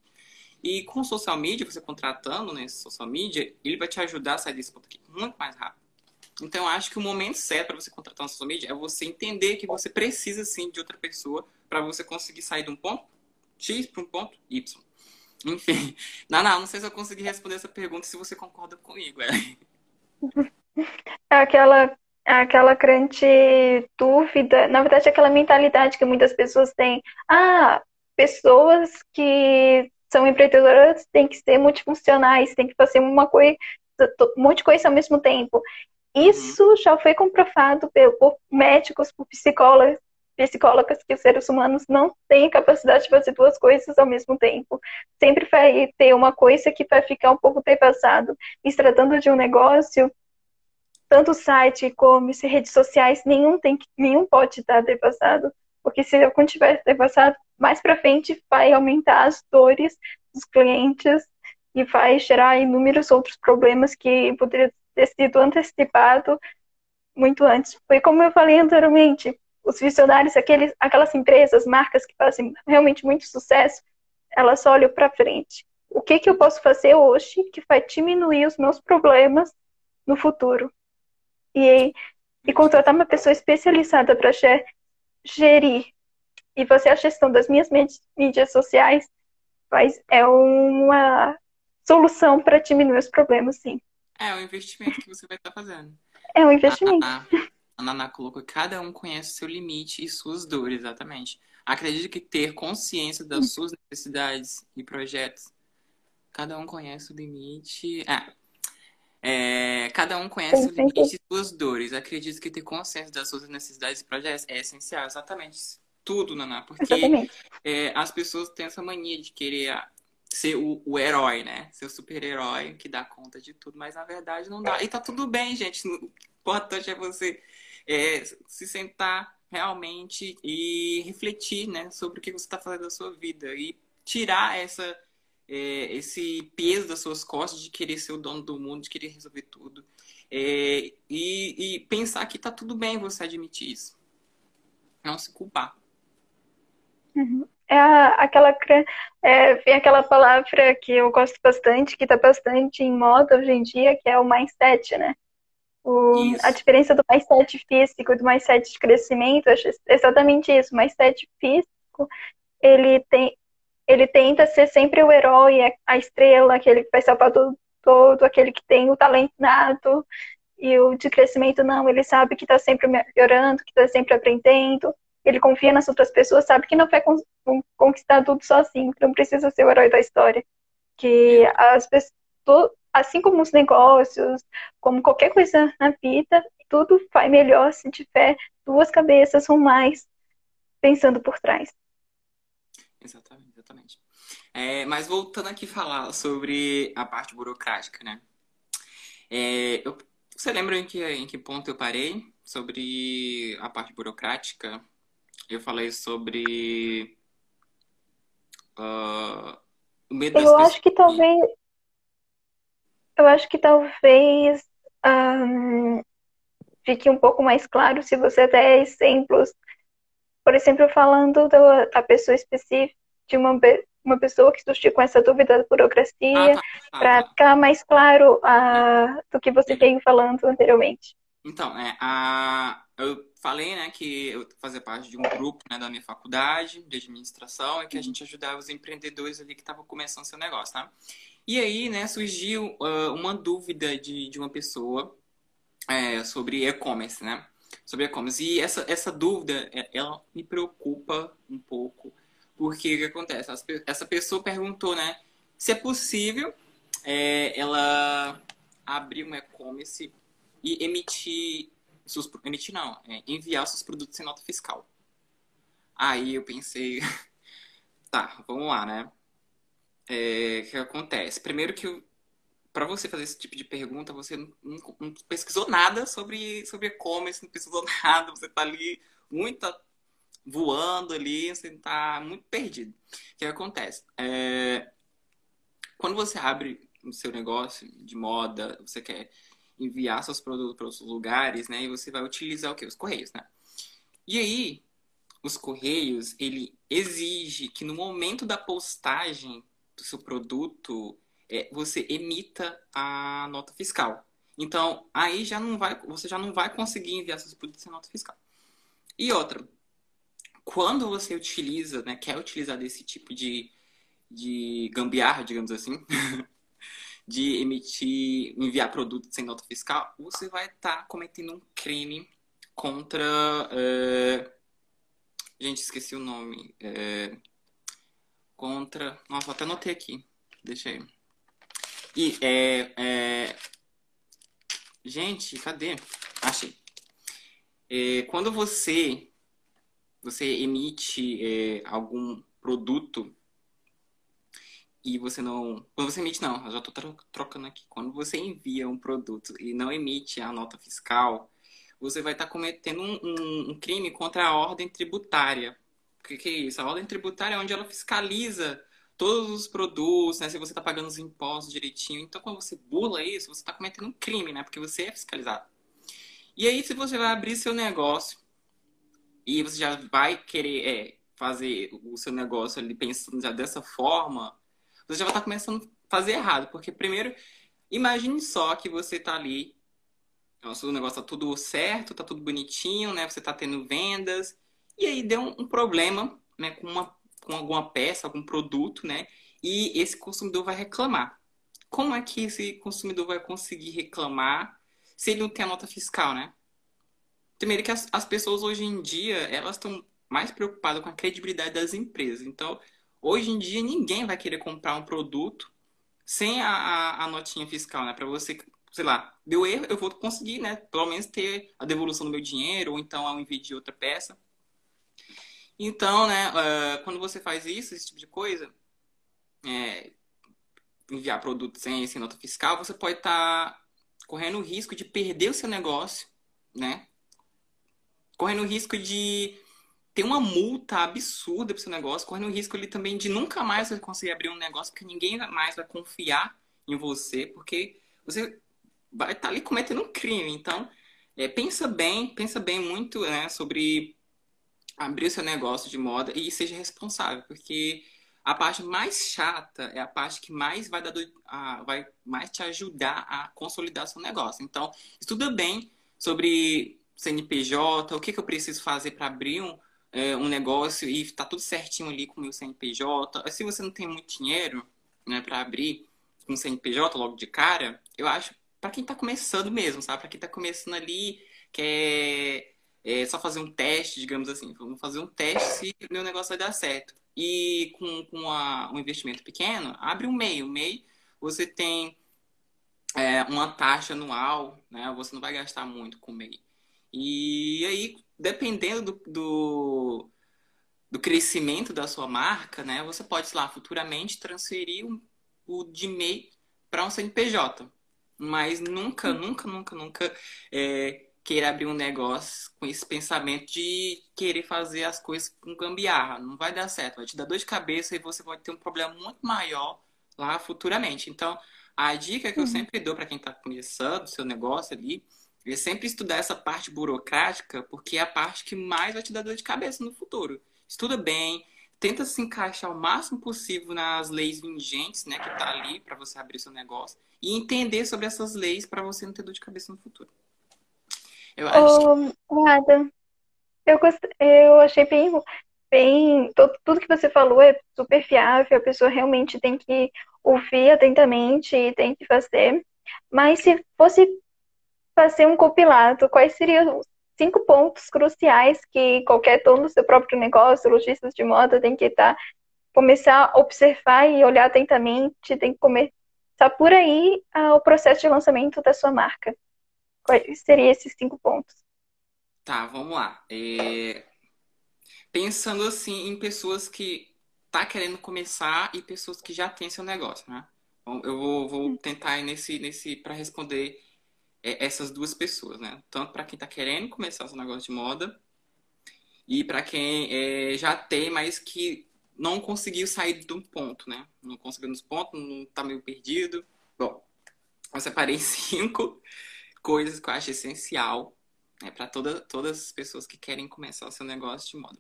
E com social media, você contratando nesse né, social media, ele vai te ajudar a sair desse ponto aqui muito mais rápido. Então, acho que o momento certo para você contratar uma social media é você entender que você precisa sim de outra pessoa para você conseguir sair de um ponto X para um ponto Y. Enfim, não, não sei se eu consegui responder essa pergunta se você concorda comigo. É, é aquela, é aquela grande dúvida, na verdade, é aquela mentalidade que muitas pessoas têm. Ah, pessoas que são empreendedoras têm que ser multifuncionais, têm que fazer uma coisa, um monte de coisa ao mesmo tempo. Isso uhum. já foi comprovado por médicos, por psicólogos, psicólogas que os seres humanos não têm capacidade de fazer duas coisas ao mesmo tempo. Sempre vai ter uma coisa que vai ficar um pouco depassado. E se tratando de um negócio, tanto site, e-commerce, redes sociais, nenhum, tem, nenhum pode estar depassado. Porque se algum tiver depassado, mais para frente vai aumentar as dores dos clientes e vai gerar inúmeros outros problemas que poderiam ter sido antecipado muito antes. Foi como eu falei anteriormente, os visionários, aqueles, aquelas empresas, marcas que fazem realmente muito sucesso, elas olham para frente. O que, que eu posso fazer hoje que vai diminuir os meus problemas no futuro? E, e contratar uma pessoa especializada para gerir e você a gestão das minhas mídias sociais faz, é uma solução para diminuir os problemas, sim. É o investimento que você vai estar fazendo. É um investimento. A, a Naná colocou cada um conhece seu limite e suas dores, exatamente. Acredito que ter consciência das suas necessidades e projetos. Cada um conhece o limite. É, é, cada um conhece o limite e suas dores. Acredito que ter consciência das suas necessidades e projetos é essencial, exatamente. Tudo, Naná. Porque é, as pessoas têm essa mania de querer ser o, o herói, né? Ser o super-herói que dá conta de tudo, mas na verdade não dá. E tá tudo bem, gente. O importante é você é, se sentar realmente e refletir, né, sobre o que você está fazendo da sua vida e tirar essa é, esse peso das suas costas de querer ser o dono do mundo, de querer resolver tudo. É, e, e, pensar que tá tudo bem você admitir isso. Não se culpar. Uhum. É aquela, é, vem aquela palavra que eu gosto bastante, que está bastante em moda hoje em dia, que é o mindset, né? O, a diferença do mindset físico e do mindset de crescimento é exatamente isso. O mindset físico, ele tem, ele tenta ser sempre o herói, a estrela, aquele que vai salvar todo, todo aquele que tem o talento nato. E o de crescimento, não, ele sabe que está sempre melhorando, que está sempre aprendendo. Ele confia nas outras pessoas, sabe que não vai conquistar tudo sozinho, que não precisa ser o herói da história. Que as pessoas, assim como os negócios, como qualquer coisa na vida, tudo vai melhor se tiver duas cabeças ou mais pensando por trás. Exatamente exatamente. É, mas voltando aqui falar sobre a parte burocrática, né? É, eu, você lembra em que, em que ponto eu parei sobre a parte burocrática? Eu falei sobre uh, o medo Eu acho que talvez. Eu acho que talvez um, fique um pouco mais claro se você der exemplos. Por exemplo, falando da, da pessoa específica de uma, uma pessoa que surgiu com essa dúvida da burocracia, ah, tá, tá, para tá. ficar mais claro uh, do que você veio falando anteriormente. Então, é, a, eu falei né, que eu fazia parte de um grupo né, da minha faculdade de administração e que a gente ajudava os empreendedores ali que estavam começando seu negócio, tá? E aí, né, surgiu uh, uma dúvida de, de uma pessoa é, sobre e-commerce, né? Sobre e-commerce. E essa, essa dúvida, é, ela me preocupa um pouco, porque o que acontece? Essa pessoa perguntou, né? Se é possível é, ela abrir um e-commerce e emitir seus, emitir não, é, enviar seus produtos sem nota fiscal. Aí eu pensei, tá, vamos lá, né? É, o que acontece? Primeiro que para você fazer esse tipo de pergunta, você não, não, não pesquisou nada sobre sobre e-commerce, não pesquisou nada, você tá ali muita voando ali, você está muito perdido. O que acontece? É, quando você abre o seu negócio de moda, você quer enviar seus produtos para outros lugares, né? E você vai utilizar o quê? Os correios, né? E aí, os correios, ele exige que no momento da postagem do seu produto, é, você emita a nota fiscal. Então, aí já não vai, você já não vai conseguir enviar seus produtos sem nota fiscal. E outra, quando você utiliza, né, quer utilizar desse tipo de, de gambiarra, digamos assim, de emitir, enviar produtos sem nota fiscal, você vai estar tá cometendo um crime contra. É... Gente, esqueci o nome. É... Contra. Nossa, até anotei aqui. Deixa aí. E é, é... Gente, cadê? Achei. É, quando você você emite é, algum produto e você não. Quando você emite, não, eu já estou trocando aqui. Quando você envia um produto e não emite a nota fiscal, você vai estar tá cometendo um, um, um, crime contra a ordem tributária. O que, que, é isso? A ordem tributária é onde ela fiscaliza todos os produtos, né? Se você está pagando os impostos direitinho. Então, quando você bula isso, você está cometendo um crime, né? Porque você é fiscalizado. E aí, se você vai abrir seu negócio e você já vai querer é, fazer o seu negócio ali pensando já dessa forma, você já vai estar começando a fazer errado. Porque, primeiro, imagine só que você está ali, o seu negócio está tudo certo, está tudo bonitinho, né? Você está tendo vendas, e aí deu um problema né, com, uma, com alguma peça, algum produto, né? E esse consumidor vai reclamar. Como é que esse consumidor vai conseguir reclamar se ele não tem a nota fiscal, né? Primeiro que as, as pessoas hoje em dia, elas estão mais preocupadas com a credibilidade das empresas. Então, hoje em dia, ninguém vai querer comprar um produto sem a, a, a notinha fiscal, né? Para você, sei lá, deu erro, eu vou conseguir, né? Pelo menos ter a devolução do meu dinheiro, ou então ao envio de outra peça. Então, né, uh, quando você faz isso, esse tipo de coisa, é, enviar produto sem, sem nota fiscal, você pode estar tá correndo o risco de perder o seu negócio, né? Correndo o risco de ter uma multa absurda para o seu negócio, correndo o risco ali também de nunca mais você conseguir abrir um negócio, porque ninguém mais vai confiar em você, porque você vai estar tá ali cometendo um crime. Então, é, pensa bem, pensa bem muito né, sobre abrir seu negócio de moda e seja responsável, porque a parte mais chata é a parte que mais vai, dar do, a, vai mais te ajudar a consolidar seu negócio. Então, estuda bem sobre CNPJ, o que, que eu preciso fazer para abrir um, é, um negócio e tá tudo certinho ali com o meu CNPJ. Se você não tem muito dinheiro né, para abrir um CNPJ logo de cara, eu acho para quem está começando mesmo, sabe? Para quem está começando ali, quer é, só fazer um teste, digamos assim. Vamos fazer um teste se o meu negócio vai dar certo. E com, com a, um investimento pequeno, abre um MEI. O MEI, você tem é, uma taxa anual, né? Você não vai gastar muito com o MEI. E aí, dependendo do, do, do, crescimento da sua marca, né? Você pode, sei lá, futuramente transferir o, o de MEI para um CNPJ. Mas nunca, nunca, nunca, nunca é, queira abrir um negócio com esse pensamento de querer fazer as coisas com gambiarra. Não vai dar certo, vai te dar dor de cabeça e você pode ter um problema muito maior lá futuramente. Então, a dica que eu uhum. sempre dou para quem está começando o seu negócio ali é sempre estudar essa parte burocrática, porque é a parte que mais vai te dar dor de cabeça no futuro. Estuda bem, tenta se encaixar o máximo possível nas leis vigentes, né, que tá ali para você abrir seu negócio e entender sobre essas leis para você não ter dor de cabeça no futuro. Eu acho. Oh, nada. Eu, gost... eu achei bem, bem. Tudo que você falou é super fiável, a pessoa realmente tem que ouvir atentamente e tem que fazer. Mas se fosse fazer um compilado, quais seriam os cinco pontos cruciais que qualquer dono do seu próprio negócio, lojistas de moda, tem que estar, tá, começar a observar e olhar atentamente, tem que começar por aí ah, o processo de lançamento da sua marca. Quais seriam esses cinco pontos? Tá, vamos lá. É... Pensando assim em pessoas que tá querendo começar e pessoas que já têm seu negócio, né? Eu vou, vou hum. tentar ir nesse, nesse para responder é, essas duas pessoas, né? Tanto para quem está querendo começar seu negócio de moda e para quem é, já tem, mas que não conseguiu sair do ponto, né? Não conseguiu nos pontos, não está meio perdido. Bom, eu separei cinco coisas que eu acho essencial né, para toda, todas as pessoas que querem começar o seu negócio de moda.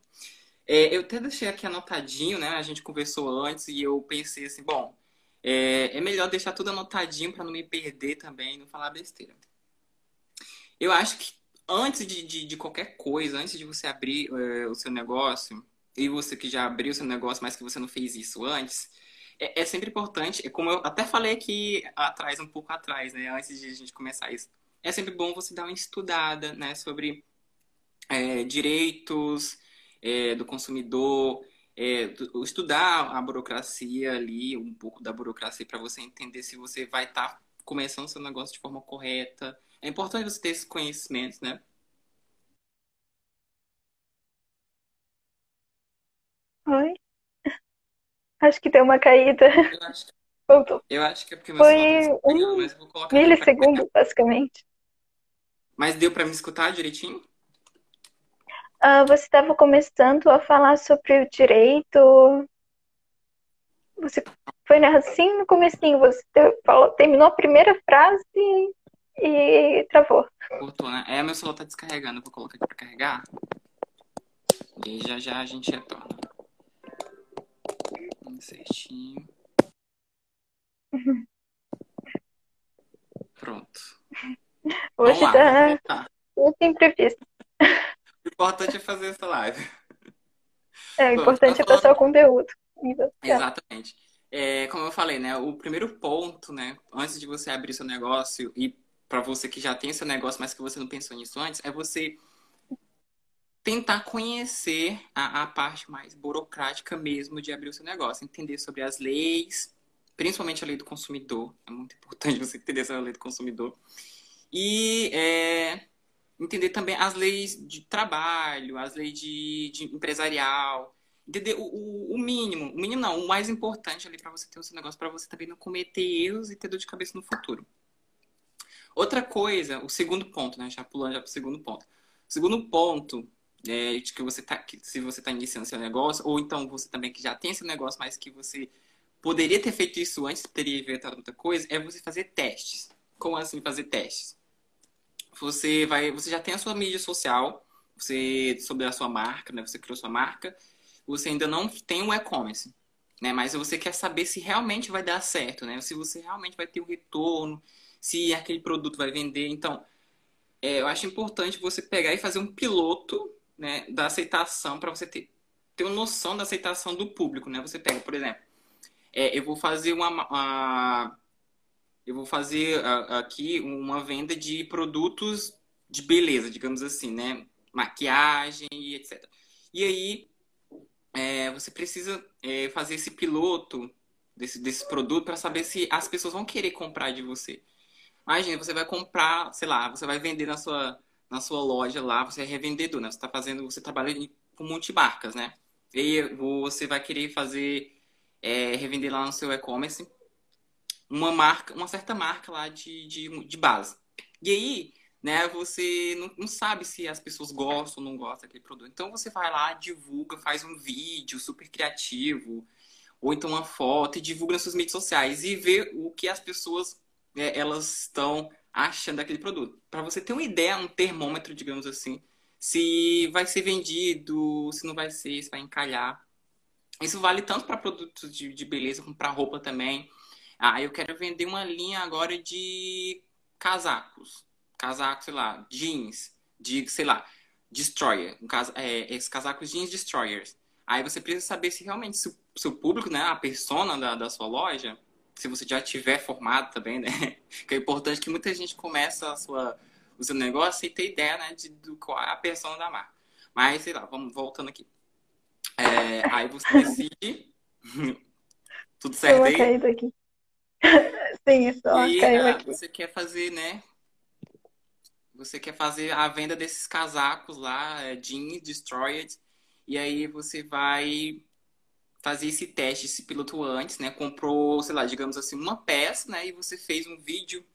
É, eu até deixei aqui anotadinho, né? A gente conversou antes e eu pensei assim, bom, é, é melhor deixar tudo anotadinho para não me perder também, não falar besteira. Eu acho que antes de, de, de qualquer coisa, antes de você abrir é, o seu negócio, e você que já abriu o seu negócio, mas que você não fez isso antes, é, é, sempre importante, é como eu até falei aqui atrás, um pouco atrás, né, antes de a gente começar isso, é sempre bom você dar uma estudada, né, sobre é, direitos é, do consumidor, é, estudar a burocracia ali, um pouco da burocracia para você entender se você vai estar tá começando seu negócio de forma correta, é importante você ter esse conhecimento, né? Oi? Acho que deu uma caída. Eu acho, Voltou. eu acho que é porque meu Foi tá um mas vou colocar milissegundo, basicamente. Mas deu para me escutar direitinho? Uh, você estava começando a falar sobre o direito. Você foi assim no comecinho, você falou, terminou a primeira frase e travou. Cortou, né? É, meu celular tá descarregando. vou colocar aqui pra carregar. E já já a gente retorna. Certinho. Pronto. Hoje lá, tá muito imprevisto. O importante é fazer essa live. É, o importante é passar o conteúdo. Exatamente. É, como eu falei, né? O primeiro ponto, né? Antes de você abrir seu negócio e para você que já tem seu negócio, mas que você não pensou nisso antes, é você tentar conhecer a, a, parte mais burocrática mesmo de abrir o seu negócio, entender sobre as leis, principalmente a lei do consumidor. É muito importante você entender sobre a lei do consumidor. E é, entender também as leis de trabalho, as leis de, de empresarial, entender o, o, o, mínimo, o mínimo não, o mais importante ali para você ter o seu negócio, para você também não cometer erros e ter dor de cabeça no futuro. Outra coisa, o segundo ponto, né? Já pulando já para o segundo ponto. O segundo ponto é, de que você tá, que se você está iniciando seu negócio, ou então você também que já tem seu negócio, mas que você poderia ter feito isso antes, teria inventado outra coisa, é você fazer testes. Como assim fazer testes? Você vai, você já tem a sua mídia social, você sobre a sua marca, né? Você criou sua marca, você ainda não tem um e-commerce, né? Mas você quer saber se realmente vai dar certo, né? Se você realmente vai ter um retorno, se aquele produto vai vender. Então, é, eu acho importante você pegar e fazer um piloto né, da aceitação para você ter, ter uma noção da aceitação do público, né? Você pega, por exemplo, é, eu vou fazer uma, uma eu vou fazer aqui uma venda de produtos de beleza, digamos assim, né? Maquiagem e etc. E aí é, você precisa é, fazer esse piloto desse, desse produto para saber se as pessoas vão querer comprar de você. Imagina, você vai comprar, sei lá, você vai vender na sua na sua loja lá, você é revendedor, né? Você está fazendo, você trabalha com multimarcas, né? E você vai querer fazer, é, revender lá no seu e-commerce uma marca, uma certa marca lá de, de, de base. E aí, né, você não, não, sabe se as pessoas gostam ou não gostam daquele produto. Então você vai lá, divulga, faz um vídeo super criativo, ou então uma foto e divulga nas suas mídias sociais e vê o que as pessoas é, elas estão achando daquele produto. Para você ter uma ideia, um termômetro, digamos assim, se vai ser vendido, se não vai ser, se vai encalhar. Isso vale tanto para produtos de, de beleza como para roupa também. Ah, eu quero vender uma linha agora de casacos. Casacos, sei lá, jeans, de, sei lá, destroyer. Um cas é, esses casacos jeans destroyers. Aí você precisa saber se realmente se o seu público, né, a persona da, da sua loja, se você já tiver formado também, né? Que é importante que muita gente começa a sua, o seu negócio e ter ideia, né, de do, qual é a persona da marca. Mas, sei lá, vamos voltando aqui. É, aí você decide. Tudo certo aí? Aqui. Sim, só e ah, aqui. você quer fazer, né? Você quer fazer a venda desses casacos lá, é, jeans, destroyed. E aí você vai fazer esse teste, esse piloto antes, né? Comprou, sei lá, digamos assim, uma peça, né? E você fez um vídeo,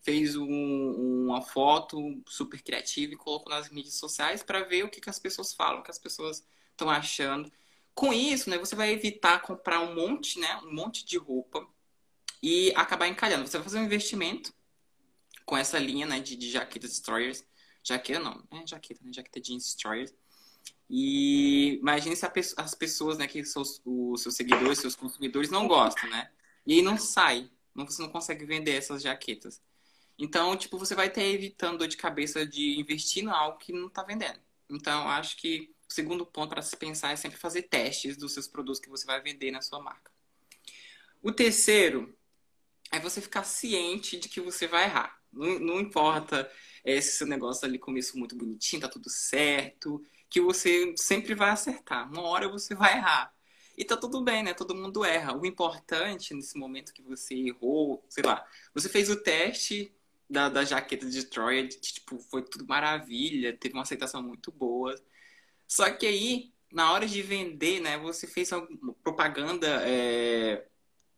fez um, uma foto super criativa e colocou nas mídias sociais para ver o que, que as pessoas falam, o que as pessoas estão achando. Com isso, né? Você vai evitar comprar um monte, né? Um monte de roupa e acabar encalhando. Você vai fazer um investimento com essa linha, né? De, de jaquetas destroyers. Jaqueta não, é jaqueta, né? Jaqueta jeans destroyers e imagine se as pessoas, né, que são os seus seguidores, seus consumidores não gostam, né? E aí não sai, você não consegue vender essas jaquetas. Então, tipo, você vai ter evitando dor de cabeça de investir em algo que não está vendendo. Então, acho que o segundo ponto para se pensar é sempre fazer testes dos seus produtos que você vai vender na sua marca. O terceiro é você ficar ciente de que você vai errar. Não, não importa é, se seu negócio ali começou muito bonitinho, tá tudo certo que você sempre vai acertar. Uma hora você vai errar. E tá tudo bem, né? Todo mundo erra. O importante nesse momento que você errou, sei lá, você fez o teste da, da jaqueta de Troia, tipo, foi tudo maravilha, teve uma aceitação muito boa. Só que aí, na hora de vender, né, você fez uma propaganda é,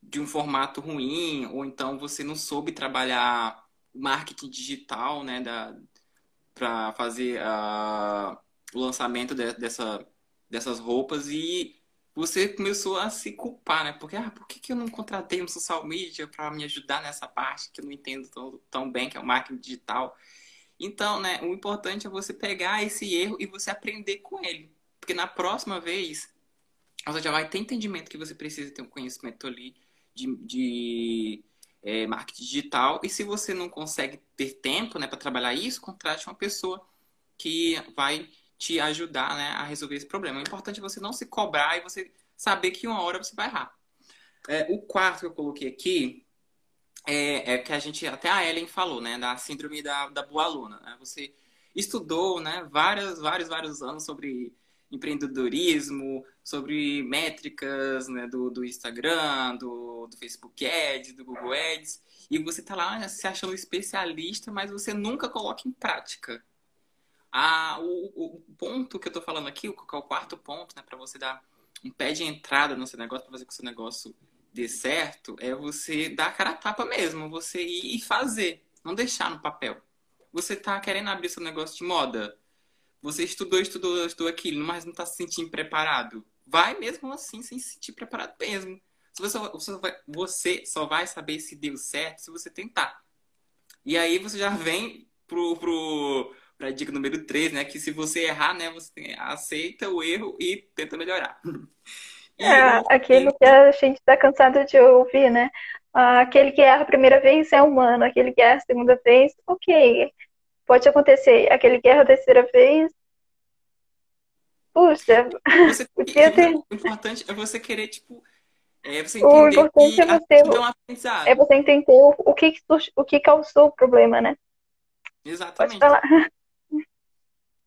de um formato ruim, ou então você não soube trabalhar marketing digital, né, para fazer. Uh, o lançamento de, dessa, dessas roupas e você começou a se culpar, né? Porque, ah, por que, que eu não contratei um social media para me ajudar nessa parte que eu não entendo tão, tão bem, que é o marketing digital? Então, né, o importante é você pegar esse erro e você aprender com ele. Porque na próxima vez, você já vai ter entendimento que você precisa ter um conhecimento ali de, de é, marketing digital. E se você não consegue ter tempo né, para trabalhar isso, contrate uma pessoa que vai te ajudar né, a resolver esse problema. O importante é você não se cobrar e você saber que uma hora você vai errar. É, o quarto que eu coloquei aqui é, é, que a gente, até a Ellen falou, né, da síndrome da, da boa aluna. Né? Você estudou, né, vários, vários, vários anos sobre empreendedorismo, sobre métricas né, do, do Instagram, do, do Facebook Ads, do Google Ads, e você tá lá se achando especialista, mas você nunca coloca em prática. Ah, o, o ponto que eu tô falando aqui, o, é o quarto ponto, né, para você dar um pé de entrada no seu negócio, para fazer com que o seu negócio dê certo, é você dar a cara a tapa mesmo, você ir e fazer, não deixar no papel. Você tá querendo abrir seu negócio de moda, você estudou, estudou, estudou aquilo, mas não tá se sentindo preparado. Vai mesmo assim, sem se sentir preparado mesmo. Você só, vai, você só vai saber se deu certo se você tentar. E aí você já vem pro, pro, pra dica número 3, né? Que se você errar, né? Você aceita o erro e tenta melhorar. É, aquilo que a gente tá cansado de ouvir, né? Aquele que erra a primeira vez é humano, aquele que erra a segunda vez, ok. Pode acontecer. Aquele que erra a terceira vez, puxa, você, ter... O importante é você querer, tipo, é você entender o importante que é você, é você entender o, o, que, o que causou o problema, né? Exatamente. Pode falar.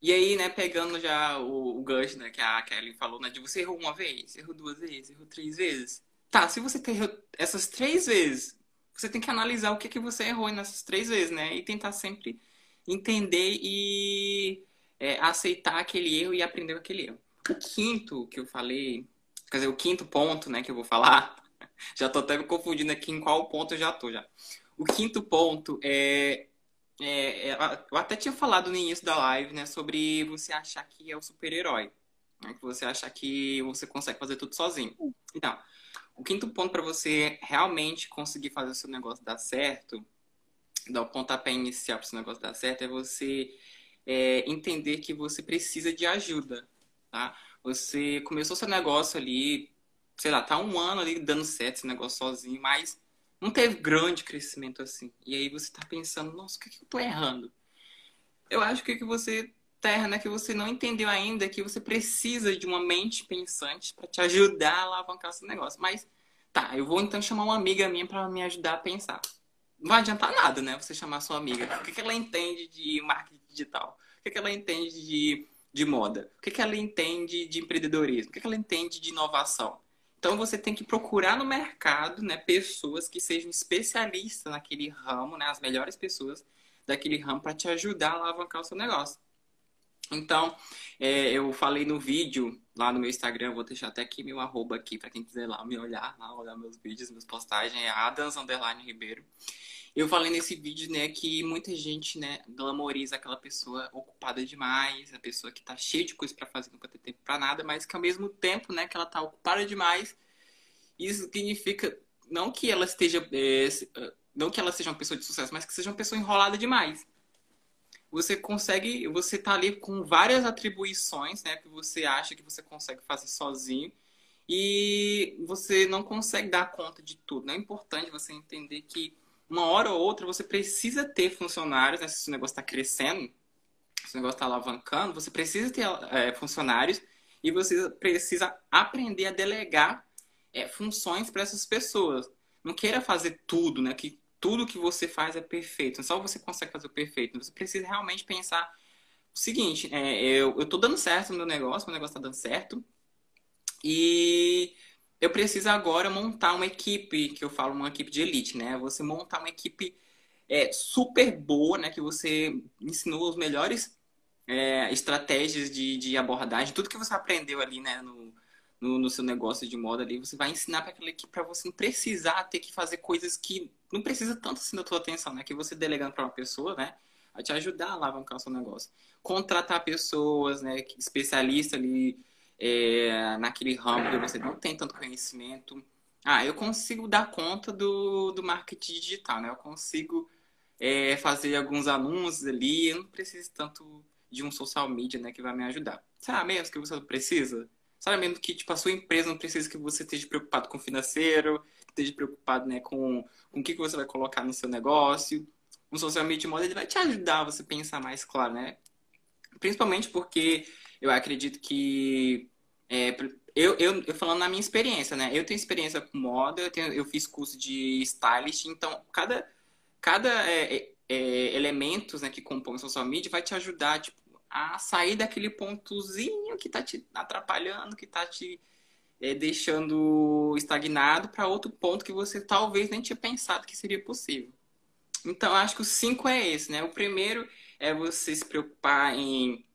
E aí, né, pegando já o, o gancho, né, que a Kelly falou, né, de você errou uma vez, errou duas vezes, errou três vezes. Tá, se você errou essas três vezes, você tem que analisar o que, que você errou nessas três vezes, né, e tentar sempre entender e é, aceitar aquele erro e aprender aquele erro. O quinto que eu falei, quer dizer, o quinto ponto, né, que eu vou falar, já tô até me confundindo aqui em qual ponto eu já tô já. O quinto ponto é é, é eu até tinha falado no início da live, né, sobre você achar que é o super-herói. Né, que você achar que você consegue fazer tudo sozinho. Então, o quinto ponto para você realmente conseguir fazer o seu negócio dar certo, dar o pontapé inicial para seu negócio dar certo, é você é, entender que você precisa de ajuda, tá? Você começou seu negócio ali, sei lá, tá um ano ali dando certo esse negócio sozinho, mas não teve grande crescimento assim. E aí você está pensando, nossa, o que, que eu estou errando? Eu acho que o que você está errando é que você não entendeu ainda que você precisa de uma mente pensante para te ajudar a alavancar seu negócio. Mas, tá, eu vou então chamar uma amiga minha para me ajudar a pensar. Não vai adiantar nada, né? Você chamar sua amiga. O que, que ela entende de marketing digital? O que, que ela entende de, de moda? O que, que ela entende de empreendedorismo? O que, que ela entende de inovação? Então você tem que procurar no mercado, né, pessoas que sejam especialistas naquele ramo, né, as melhores pessoas daquele ramo para te ajudar a alavancar o seu negócio. Então, é, eu falei no vídeo lá no meu Instagram, vou deixar até aqui meu arroba aqui para quem quiser lá me olhar, lá olhar meus vídeos, minhas postagens, é Adams Underline Ribeiro. Eu falei nesse vídeo, né, que muita gente, né, glamoriza aquela pessoa ocupada demais, a pessoa que tá cheia de coisa para fazer, não ter tempo para nada, mas que ao mesmo tempo, né, que ela tá ocupada demais, isso significa não que ela esteja, é, não que ela seja uma pessoa de sucesso, mas que seja uma pessoa enrolada demais. Você consegue, você tá ali com várias atribuições, né, que você acha que você consegue fazer sozinho, e você não consegue dar conta de tudo. Né? É importante você entender que uma hora ou outra você precisa ter funcionários, né? se o negócio está crescendo, se o negócio está alavancando, você precisa ter é, funcionários e você precisa aprender a delegar é, funções para essas pessoas. Não queira fazer tudo, né? Que tudo que você faz é perfeito. Só você consegue fazer o perfeito. Você precisa realmente pensar o seguinte: é, eu, tô dando certo no meu negócio, meu negócio está dando certo. E eu preciso agora montar uma equipe, que eu falo uma equipe de elite, né? Você montar uma equipe é, super boa, né? Que você ensinou os melhores é, estratégias de, de abordagem, tudo que você aprendeu ali, né? No, no, no seu negócio de moda ali, você vai ensinar para aquela equipe para você não precisar ter que fazer coisas que não precisa tanto assim da tua atenção, né? Que você delegando para uma pessoa, né? Vai te ajudar a alavancar o seu negócio. Contratar pessoas, né? Especialista ali é, naquele ramo que você não tem tanto conhecimento. Ah, eu consigo dar conta do, do marketing digital, né? Eu consigo é, fazer alguns anúncios ali, eu não preciso tanto de um social media, né, que vai me ajudar. Será mesmo que você precisa? Será mesmo que tipo, a sua empresa não precisa que você esteja preocupado com o financeiro, esteja preocupado né, com, com o que, que você vai colocar no seu negócio? Um social media model ele vai te ajudar a você pensar mais claro, né? Principalmente porque eu acredito que é, eu, eu, eu, falando na minha experiência, né? Eu tenho experiência com moda, eu, tenho, eu fiz curso de stylist, então cada, cada é, é, é elementos né, que compõem social media vai te ajudar tipo, a sair daquele pontozinho que tá te atrapalhando, que tá te é, deixando estagnado para outro ponto que você talvez nem tinha pensado que seria possível. Então, acho que o cinco é esse, né? O primeiro é você se preocupar em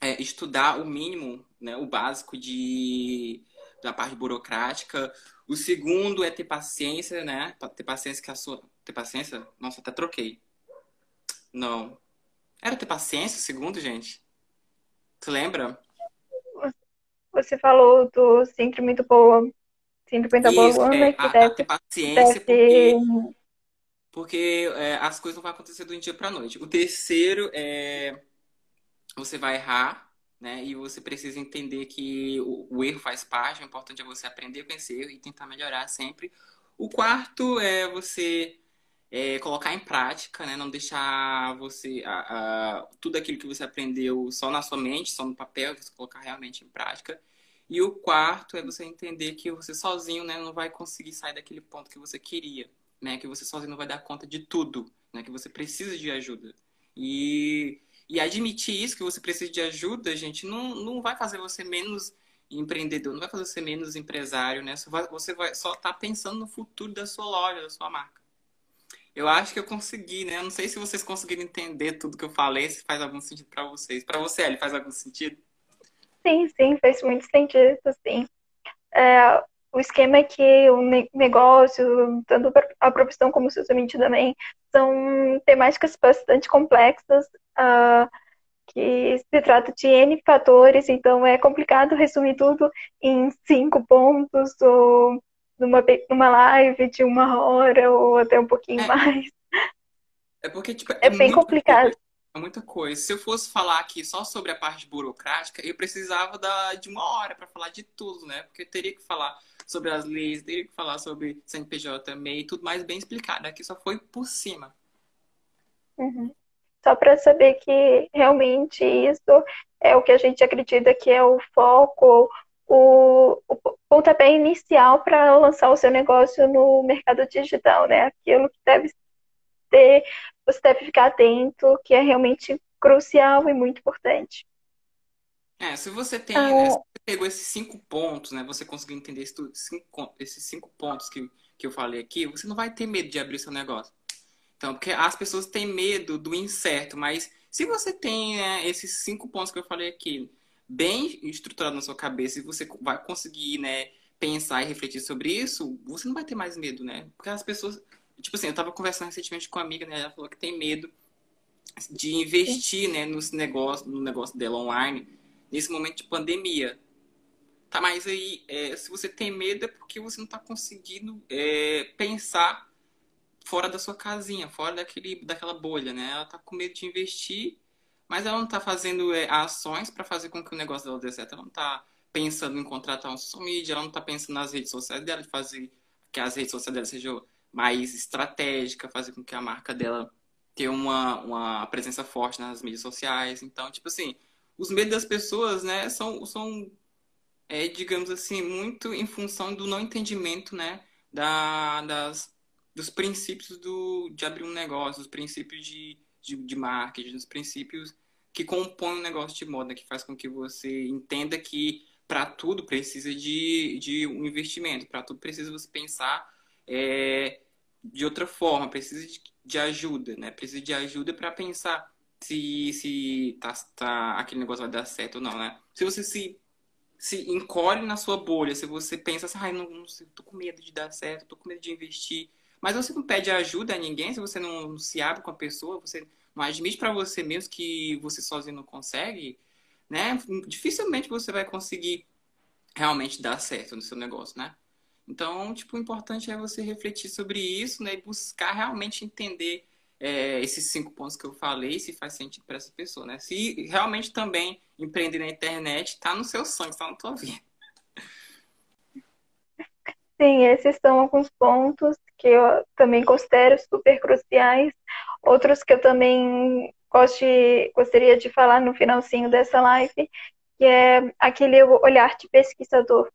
é, estudar o mínimo, né, o básico de, da parte burocrática. O segundo é ter paciência, né? Ter paciência que a sua. Ter paciência? Nossa, até troquei. Não. Era ter paciência o segundo, gente? Tu lembra? Você falou do síndrome do boa. Síndrome da Isso, é, que a, deve, ter paciência deve... porque, porque é, as coisas não vão acontecer do dia para noite. O terceiro é você vai errar, né? E você precisa entender que o, o erro faz parte, o importante é você aprender com esse erro e tentar melhorar sempre. O quarto é você é, colocar em prática, né? Não deixar você a, a, tudo aquilo que você aprendeu só na sua mente, só no papel, você colocar realmente em prática. E o quarto é você entender que você sozinho, né, não vai conseguir sair daquele ponto que você queria, né? Que você sozinho não vai dar conta de tudo, né? Que você precisa de ajuda. E e admitir isso, que você precisa de ajuda, gente, não, não vai fazer você menos empreendedor, não vai fazer você menos empresário, né? Você vai, você vai só estar tá pensando no futuro da sua loja, da sua marca. Eu acho que eu consegui, né? Eu não sei se vocês conseguiram entender tudo que eu falei, se faz algum sentido para vocês. Para você, Eli, faz algum sentido? Sim, sim, faz muito sentido, sim. É, o esquema é que o negócio, tanto a profissão como o socialmente também, são temáticas bastante complexas, uh, que se trata de N fatores, então é complicado resumir tudo em cinco pontos, ou numa, numa live de uma hora, ou até um pouquinho é, mais. É porque, tipo, é, é bem complicado. Coisa, é muita coisa. Se eu fosse falar aqui só sobre a parte burocrática, eu precisava da, de uma hora para falar de tudo, né? Porque eu teria que falar sobre as leis, teria que falar sobre CNPJ, MEI, tudo mais bem explicado. Aqui só foi por cima. Uhum. Só para saber que realmente isso é o que a gente acredita que é o foco, o, o pontapé inicial para lançar o seu negócio no mercado digital, né? Aquilo que deve ter, você deve ficar atento, que é realmente crucial e muito importante. É, se você tem, ah, se você pegou esses cinco pontos, né? Você conseguiu entender esses cinco, esses cinco pontos que, que eu falei aqui, você não vai ter medo de abrir seu negócio. Então, porque as pessoas têm medo do incerto, mas se você tem é, esses cinco pontos que eu falei aqui bem estruturado na sua cabeça e você vai conseguir, né, pensar e refletir sobre isso, você não vai ter mais medo, né? Porque as pessoas, tipo assim, eu tava conversando recentemente com uma amiga, né, ela falou que tem medo de investir, né, nos negócios, no negócio dela online nesse momento de pandemia. Tá, mas aí, é, se você tem medo é porque você não está conseguindo é, pensar fora da sua casinha, fora daquele, daquela bolha, né? Ela está com medo de investir, mas ela não está fazendo é, ações para fazer com que o negócio dela dê certo. Ela não está pensando em contratar um social media, ela não está pensando nas redes sociais dela, de fazer que as redes sociais dela sejam mais estratégicas, fazer com que a marca dela tenha uma, uma presença forte nas mídias sociais. Então, tipo assim, os medos das pessoas, né, são, são é, digamos assim, muito em função do não entendimento, né, da, das, dos princípios do, de abrir um negócio, dos princípios de, de, de marketing, dos princípios que compõem um negócio de moda, que faz com que você entenda que para tudo precisa de, de um investimento, para tudo precisa você pensar é, de outra forma, precisa de, de ajuda, né? Precisa de ajuda para pensar se, se tá, tá, aquele negócio vai dar certo ou não, né? Se você se, se encolhe na sua bolha, se você pensa assim, ai, não, não sei, tô com medo de dar certo, tô com medo de investir, mas você não pede ajuda a ninguém, se você não se abre com a pessoa, você não admite para você mesmo que você sozinho não consegue, né? Dificilmente você vai conseguir realmente dar certo no seu negócio, né? Então, tipo, o importante é você refletir sobre isso, né? E buscar realmente entender é, esses cinco pontos que eu falei, se faz sentido para essa pessoa, né? Se realmente também empreender na internet está no seu sangue, está na tua vida. Sim, esses são alguns pontos que eu também considero super cruciais. Outros que eu também goste, gostaria de falar no finalzinho dessa live, que é aquele olhar de pesquisador,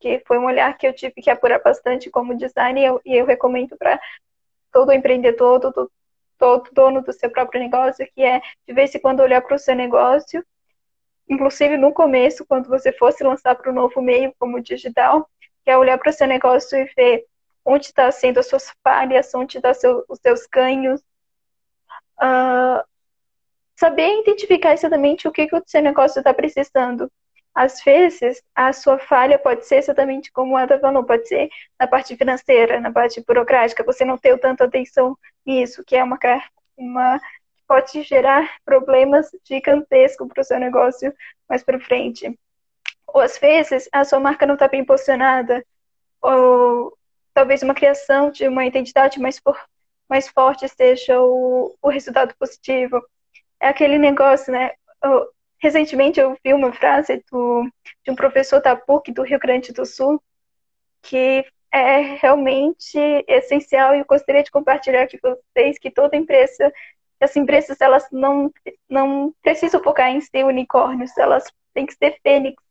que foi um olhar que eu tive que apurar bastante como designer e eu, e eu recomendo para todo empreendedor, todo, todo dono do seu próprio negócio, que é de vez em quando olhar para o seu negócio, inclusive no começo, quando você fosse lançar para o novo meio como digital, que é olhar para o seu negócio e ver onde está sendo as suas falhas, onde estão seu, os seus ganhos, uh, saber identificar exatamente o que, que o seu negócio está precisando. Às vezes, a sua falha pode ser exatamente como a Ada falou, pode ser na parte financeira, na parte burocrática, você não ter tanta atenção nisso, que é uma, uma pode gerar problemas gigantescos para o seu negócio mais para frente. Ou às vezes a sua marca não está bem posicionada, ou talvez uma criação de uma identidade mais, mais forte seja o, o resultado positivo é aquele negócio, né? Eu, recentemente eu vi uma frase do, de um professor da PUC do Rio Grande do Sul que é realmente essencial e eu gostaria de compartilhar aqui com vocês que toda empresa, as empresas elas não, não precisam focar em ser unicórnios, elas têm que ser fênix,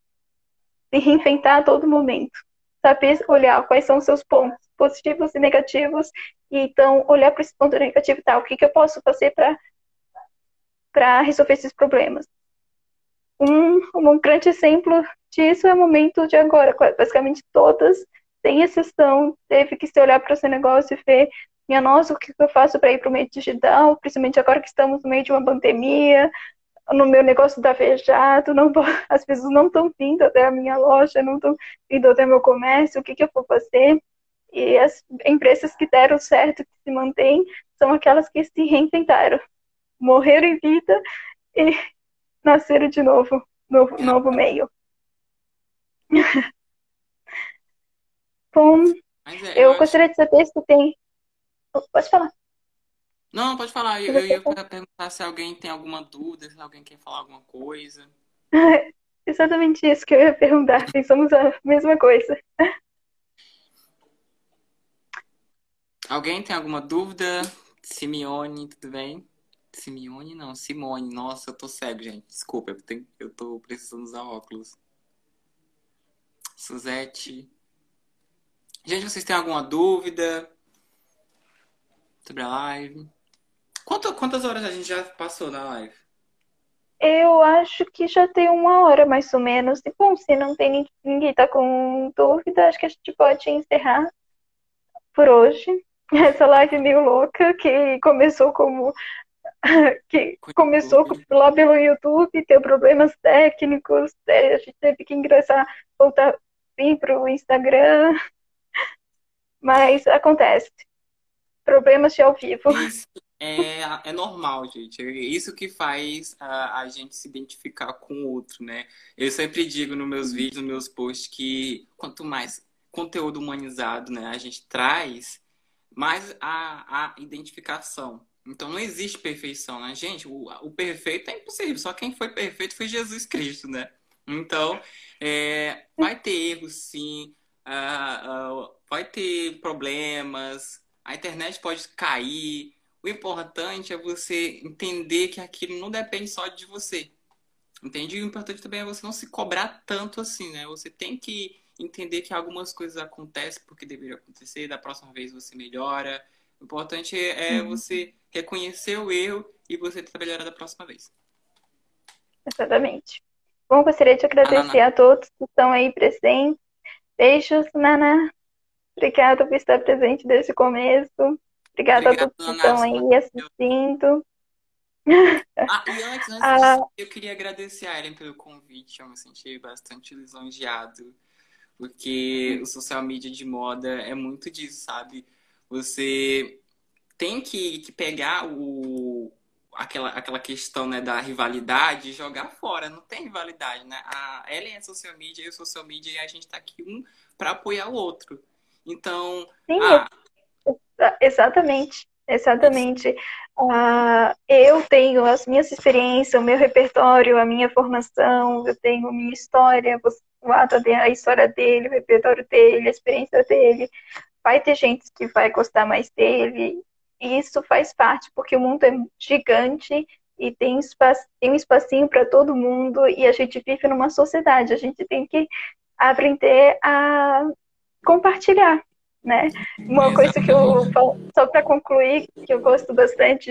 se reinventar a todo momento, saber olhar quais são os seus pontos positivos e negativos e então olhar para esse ponto negativo, tá, o que, que eu posso fazer para para resolver esses problemas. Um, um grande exemplo disso é o momento de agora. Basicamente todas, sem exceção, teve que se olhar para o seu negócio e ver, minha nossa, o que eu faço para ir para o meio digital, principalmente agora que estamos no meio de uma pandemia, no meu negócio está fechado, não, as pessoas não estão vindo até a minha loja, não estão vindo até o meu comércio, o que, que eu vou fazer? E as empresas que deram certo, que se mantêm, são aquelas que se reinventaram morreram em vida e nasceram de novo, novo, novo meio. Bom, é, eu, eu gostaria de saber se tem. Pode falar. Não, pode falar. Eu, eu ia perguntar se alguém tem alguma dúvida, se alguém quer falar alguma coisa. Exatamente isso que eu ia perguntar. Pensamos a mesma coisa. Alguém tem alguma dúvida? Simeone, tudo bem? Simeone não, Simone. Nossa, eu tô cego, gente. Desculpa, eu, tenho, eu tô precisando usar óculos. Suzete. Gente, vocês têm alguma dúvida sobre a live? Quanto, quantas horas a gente já passou na live? Eu acho que já tem uma hora mais ou menos. E bom, se não tem ninguém tá com dúvida, acho que a gente pode encerrar por hoje. Essa live meio louca que começou como que começou lá pelo YouTube, teve problemas técnicos, a gente teve que ingressar, voltar vir para o Instagram, mas acontece. Problemas de ao vivo. Isso é, é normal, gente. É isso que faz a, a gente se identificar com o outro, né? Eu sempre digo nos meus vídeos, nos meus posts, que quanto mais conteúdo humanizado né, a gente traz, mais a, a identificação. Então não existe perfeição, né? Gente, o, o perfeito é impossível. Só quem foi perfeito foi Jesus Cristo, né? Então, é, vai ter erros, sim. Uh, uh, vai ter problemas. A internet pode cair. O importante é você entender que aquilo não depende só de você. Entende? E o importante também é você não se cobrar tanto assim, né? Você tem que entender que algumas coisas acontecem porque deveriam acontecer. Da próxima vez você melhora. O importante é, uhum. você reconhecer o erro e você trabalhar da próxima vez. Exatamente. Bom, gostaria de agradecer a todos que estão aí presentes. Beijos, Nana. Obrigada por estar presente desde o começo. Obrigada Obrigado, a todos que estão aí assistindo. Ah, e antes, antes ah, eu queria agradecer a Ellen pelo convite. Eu me senti bastante lisonjeado. Porque o social media de moda é muito disso, sabe? Você tem que, que pegar o, aquela, aquela questão né, da rivalidade e jogar fora. Não tem rivalidade, né? A Ellen é social media e o social media e a gente está aqui um para apoiar o outro. Então. Sim, a... exatamente. Exatamente. Uh, eu tenho as minhas experiências, o meu repertório, a minha formação, eu tenho minha história, o ato a história dele, o repertório dele, a experiência dele. Vai ter gente que vai gostar mais dele, e isso faz parte, porque o mundo é gigante e tem, espaço, tem um espacinho para todo mundo e a gente vive numa sociedade, a gente tem que aprender a compartilhar, né? Uma coisa que eu, só para concluir, que eu gosto bastante